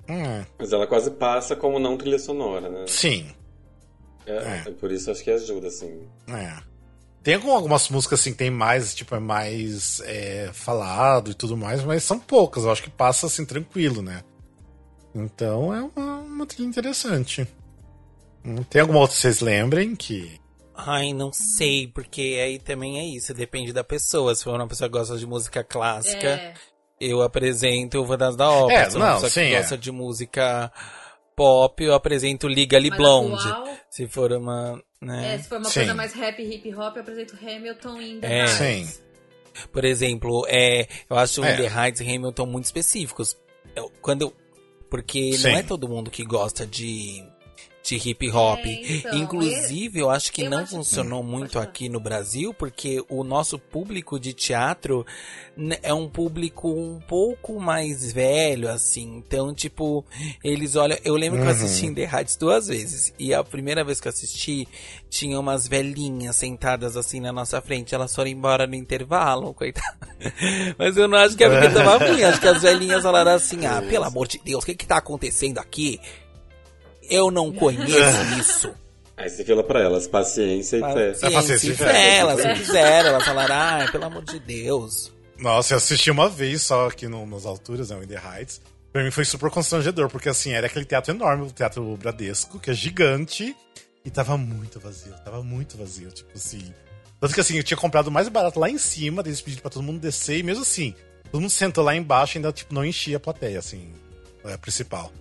[SPEAKER 1] Hum,
[SPEAKER 2] Mas ela quase passa como não trilha sonora, né?
[SPEAKER 1] sim.
[SPEAKER 2] É,
[SPEAKER 1] É.
[SPEAKER 2] é Por isso acho que ajuda, assim.
[SPEAKER 1] É. Tem algum- algumas músicas assim que tem mais, tipo, é mais é, falado e tudo mais, mas são poucas. Eu acho que passa assim tranquilo, né? Então é uma, uma trilha interessante. Hum, Tem alguma outra que vocês lembrem que.
[SPEAKER 4] Ai, não sei, porque aí também é isso, depende da pessoa. Se for uma pessoa que gosta de música clássica,
[SPEAKER 3] É,
[SPEAKER 4] eu apresento o Fantasma da Ópera.
[SPEAKER 1] É,
[SPEAKER 4] Se for uma
[SPEAKER 1] não,
[SPEAKER 4] pessoa
[SPEAKER 1] sim,
[SPEAKER 4] que
[SPEAKER 1] é.
[SPEAKER 4] gosta de música pop, eu apresento Legally
[SPEAKER 3] mais
[SPEAKER 4] Blonde.
[SPEAKER 3] atual,
[SPEAKER 4] Se for uma, né?
[SPEAKER 3] é, se for uma
[SPEAKER 1] Sim.
[SPEAKER 3] coisa mais rap, hip hop, eu apresento Hamilton e The
[SPEAKER 4] É.
[SPEAKER 3] Heights.
[SPEAKER 1] Sim.
[SPEAKER 4] Por exemplo, é, eu acho
[SPEAKER 1] É.
[SPEAKER 4] o The Heights e Hamilton muito específicos. Eu- quando eu- porque
[SPEAKER 1] Sim.
[SPEAKER 4] não é todo mundo que gosta de, de hip hop.
[SPEAKER 3] É, então,
[SPEAKER 4] Inclusive, eu acho que
[SPEAKER 3] eu
[SPEAKER 4] não
[SPEAKER 3] acho
[SPEAKER 4] funcionou muito aqui no Brasil, porque o nosso público de teatro né, é um público um pouco mais velho, assim. Então, tipo, eles olham. Eu lembro que eu
[SPEAKER 1] Uhum.
[SPEAKER 4] assisti em The Heights duas vezes. E a primeira vez que eu assisti, tinha umas velhinhas sentadas assim na nossa frente. Elas foram embora no intervalo, coitada. Mas eu não acho que a vida tava ruim. Acho que as velhinhas falaram assim: ah, pelo amor de Deus, o que que tá acontecendo aqui? Eu não conheço isso.
[SPEAKER 2] Aí você fala pra elas, paciência e fé.
[SPEAKER 1] É paciência e fé.
[SPEAKER 4] fé, elas não quiseram, elas falaram, ai, pelo amor de Deus.
[SPEAKER 1] Nossa, eu assisti uma vez só aqui no, nas alturas, né, o In The Heights. Pra mim foi super constrangedor, porque assim, era aquele teatro enorme, o Teatro Bradesco, que é gigante, e tava muito vazio, tava muito vazio, tipo assim. Tanto que assim, eu tinha comprado mais barato lá em cima, daí eles pediram pra todo mundo descer, e mesmo assim, todo mundo sentou lá embaixo e ainda, tipo, não enchia a plateia, assim, a principal.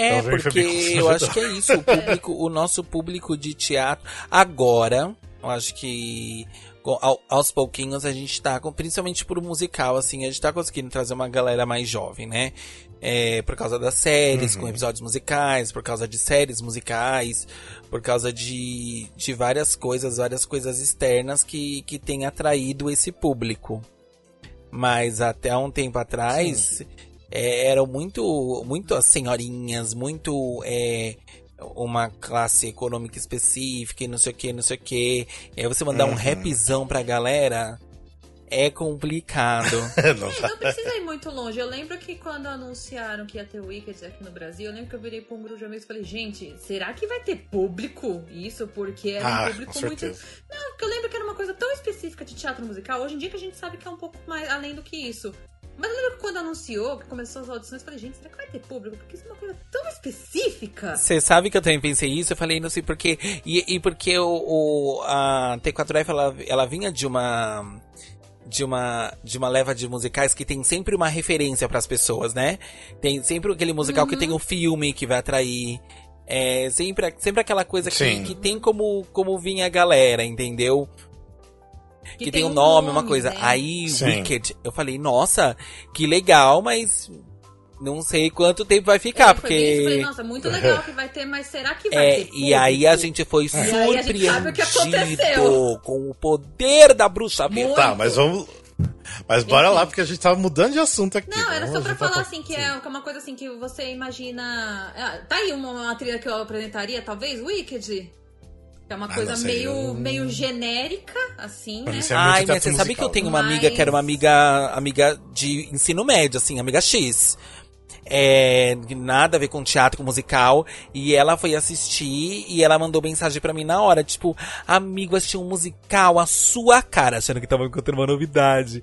[SPEAKER 4] É,
[SPEAKER 1] Então,
[SPEAKER 4] porque eu
[SPEAKER 1] constrangedor.
[SPEAKER 4] acho que é isso, o público, o nosso público de teatro, agora, eu acho que aos pouquinhos a gente tá, com, principalmente por musical, assim, a gente tá conseguindo trazer uma galera mais jovem, né? É, por causa das séries,
[SPEAKER 1] Uhum.
[SPEAKER 4] com episódios musicais, por causa de séries musicais, por causa de, de várias coisas, várias coisas externas que, que tem atraído esse público. Mas até um tempo atrás, é, eram muito, muito as senhorinhas, muito é, uma classe econômica específica e não sei o que, não sei o que. E aí você mandar um
[SPEAKER 1] Uhum.
[SPEAKER 4] rapzão pra galera é complicado.
[SPEAKER 1] não,
[SPEAKER 3] É, não precisa ir muito longe. Eu lembro que quando anunciaram que ia ter Wicked aqui no Brasil, eu lembro que eu virei pra um grupo de amigos e falei, gente, será que vai ter público isso? Porque era
[SPEAKER 1] Ah,
[SPEAKER 3] um público
[SPEAKER 1] com
[SPEAKER 3] muito. Não, porque eu lembro que era uma coisa tão específica de teatro musical. Hoje em dia que a gente sabe que é um pouco mais além do que isso. Mas eu lembro que quando anunciou, que começou as audições, eu falei, gente, será que vai ter público? Porque isso é uma coisa tão específica.
[SPEAKER 4] Você sabe que eu também pensei isso, eu falei, não sei porquê. E, e porque o, o- a T4F, ela, ela vinha de uma. De uma, de uma leva de musicais que tem sempre uma referência pras pessoas, né? Tem sempre aquele musical que tem um filme que vai atrair. É sempre, sempre aquela coisa que, que tem como, como vir a galera, entendeu? Que, tem um nome, uma coisa.
[SPEAKER 3] né?
[SPEAKER 4] Aí,
[SPEAKER 1] Sim.
[SPEAKER 4] Wicked, eu falei, nossa, que legal, mas não sei quanto tempo vai ficar,
[SPEAKER 3] É, isso, eu
[SPEAKER 4] porque.
[SPEAKER 3] falei, nossa, muito legal que vai ter, mas será que vai
[SPEAKER 4] É,
[SPEAKER 3] ter
[SPEAKER 4] e aí a gente foi
[SPEAKER 3] o que
[SPEAKER 4] surpreendido
[SPEAKER 3] aconteceu.
[SPEAKER 4] com o poder da bruxa.
[SPEAKER 3] Muito.
[SPEAKER 1] Tá, mas vamos. Mas bora
[SPEAKER 3] Enfim.
[SPEAKER 1] lá, porque a gente tava mudando de assunto aqui.
[SPEAKER 3] Não, era só pra falar assim, que
[SPEAKER 1] Sim.
[SPEAKER 3] é uma coisa assim que você imagina. Ah, tá aí uma, uma trilha que eu apresentaria, talvez, Wicked. É uma
[SPEAKER 1] Ah,
[SPEAKER 3] coisa meio,
[SPEAKER 1] eu-
[SPEAKER 3] meio genérica, assim,
[SPEAKER 1] Pra
[SPEAKER 3] né?
[SPEAKER 1] é
[SPEAKER 4] Ai, mas você sabe que eu
[SPEAKER 1] musical.
[SPEAKER 4] tenho uma
[SPEAKER 3] Mas-
[SPEAKER 4] amiga que era uma amiga, amiga de ensino médio, assim, amiga X. É, nada a ver com teatro, com musical. E ela foi assistir e ela mandou mensagem pra mim na hora, tipo, amigo, assisti um musical, a sua cara, achando que tava encontrando uma novidade.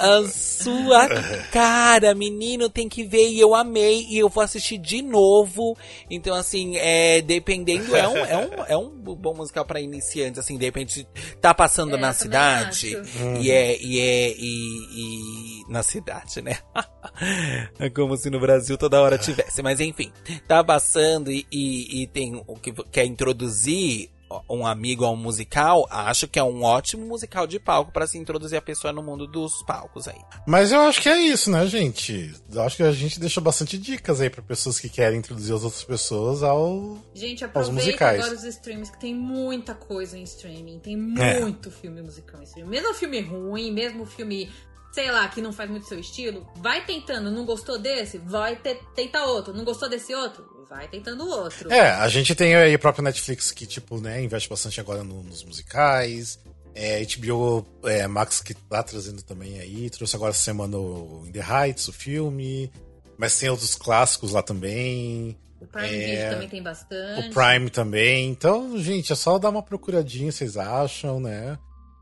[SPEAKER 4] A sua cara, menino, tem que ver. E eu amei, e eu vou assistir de novo. Então, assim, é, dependendo, é um, é um, é um bom musical pra iniciantes, assim, de repente tá passando
[SPEAKER 3] É,
[SPEAKER 4] na cidade.
[SPEAKER 3] acho.
[SPEAKER 4] E é, e é, e, e na cidade, né? é como se no Brasil toda hora tivesse. Mas enfim, tá passando e, e, e tem o que quer introduzir um amigo a um musical, acho que é um ótimo musical de palco pra se introduzir a pessoa no mundo dos palcos aí.
[SPEAKER 1] Mas eu acho que é isso, né, gente? Eu acho que a gente deixou bastante dicas aí pra pessoas que querem introduzir as outras pessoas ao.
[SPEAKER 3] Gente,
[SPEAKER 1] Aos
[SPEAKER 3] aproveita
[SPEAKER 1] musicais.
[SPEAKER 3] agora os streams, que tem muita coisa em streaming. Tem
[SPEAKER 1] É.
[SPEAKER 3] muito filme musical em streaming. Mesmo filme ruim, mesmo filme, sei lá, que não faz muito seu estilo, vai tentando. Não gostou desse? Vai ter, tenta outro. Não gostou desse outro? Vai tentando outro.
[SPEAKER 1] É, a gente tem aí a própria Netflix que, tipo, né, investe bastante agora no- nos musicais. É, HBO é, Max que tá trazendo também aí. Trouxe agora essa semana o In The Heights, o filme. Mas tem outros clássicos lá também.
[SPEAKER 3] O Prime é... Video também tem bastante.
[SPEAKER 1] O Prime também. Então, gente, é só dar uma procuradinha, vocês acham, né?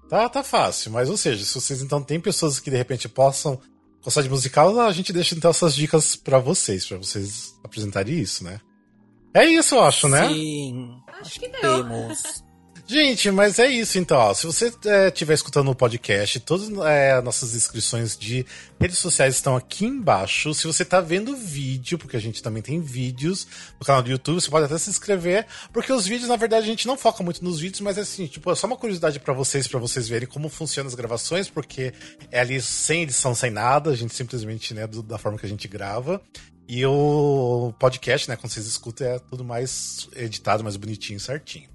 [SPEAKER 1] Tá, tá fácil. Mas, ou seja, se vocês então tem pessoas que de repente possam gostar de musical, a gente deixa então essas dicas para vocês, para vocês apresentarem isso, né? É isso, eu acho, né?
[SPEAKER 4] Sim.
[SPEAKER 3] Acho que deu. Temos.
[SPEAKER 1] Gente, mas é isso então. Se você estiver é, escutando o podcast, todas é, nossas inscrições de redes sociais estão aqui embaixo. Se você está vendo vídeo, porque a gente também tem vídeos no canal do YouTube, você pode até se inscrever, porque os vídeos, na verdade, a gente não foca muito nos vídeos, mas é assim, tipo, é só uma curiosidade para vocês, para vocês verem como funcionam as gravações, porque é ali sem edição, sem nada, a gente simplesmente, né, do, da forma que a gente grava. E o podcast, né, quando vocês escutam, é tudo mais editado, mais bonitinho, certinho.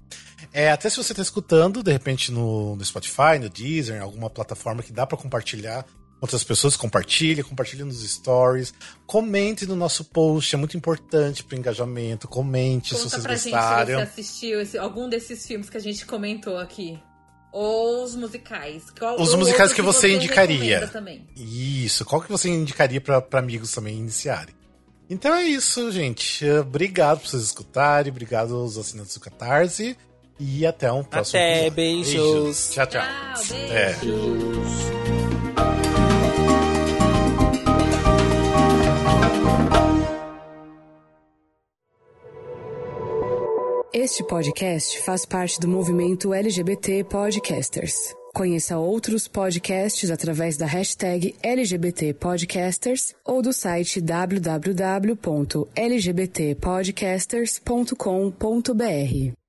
[SPEAKER 1] É, até se você está escutando, de repente no, no, Spotify, no Deezer, em alguma plataforma que dá para compartilhar com outras pessoas, compartilhe, compartilhe nos stories, comente no nosso post, é muito importante para o engajamento, comente
[SPEAKER 3] Conta
[SPEAKER 1] se vocês
[SPEAKER 3] pra
[SPEAKER 1] gostaram.
[SPEAKER 3] Gente se você assistiu esse, algum desses filmes que a gente comentou aqui. Ou os musicais.
[SPEAKER 1] Qual, os musicais que, que você, você indicaria. Isso, qual que você indicaria para amigos também iniciarem? Então é isso, gente. Obrigado por vocês escutarem, obrigado aos assinantes do Catarse. E até um próximo
[SPEAKER 4] Até, episódio. beijos. beijos.
[SPEAKER 1] Tchau, tchau.
[SPEAKER 3] tchau beijos.
[SPEAKER 1] É.
[SPEAKER 5] Este podcast faz parte do movimento LGBT Podcasters. Conheça outros podcasts através da hashtag LGBT Podcasters ou do site www.lgbtpodcasters.com.br.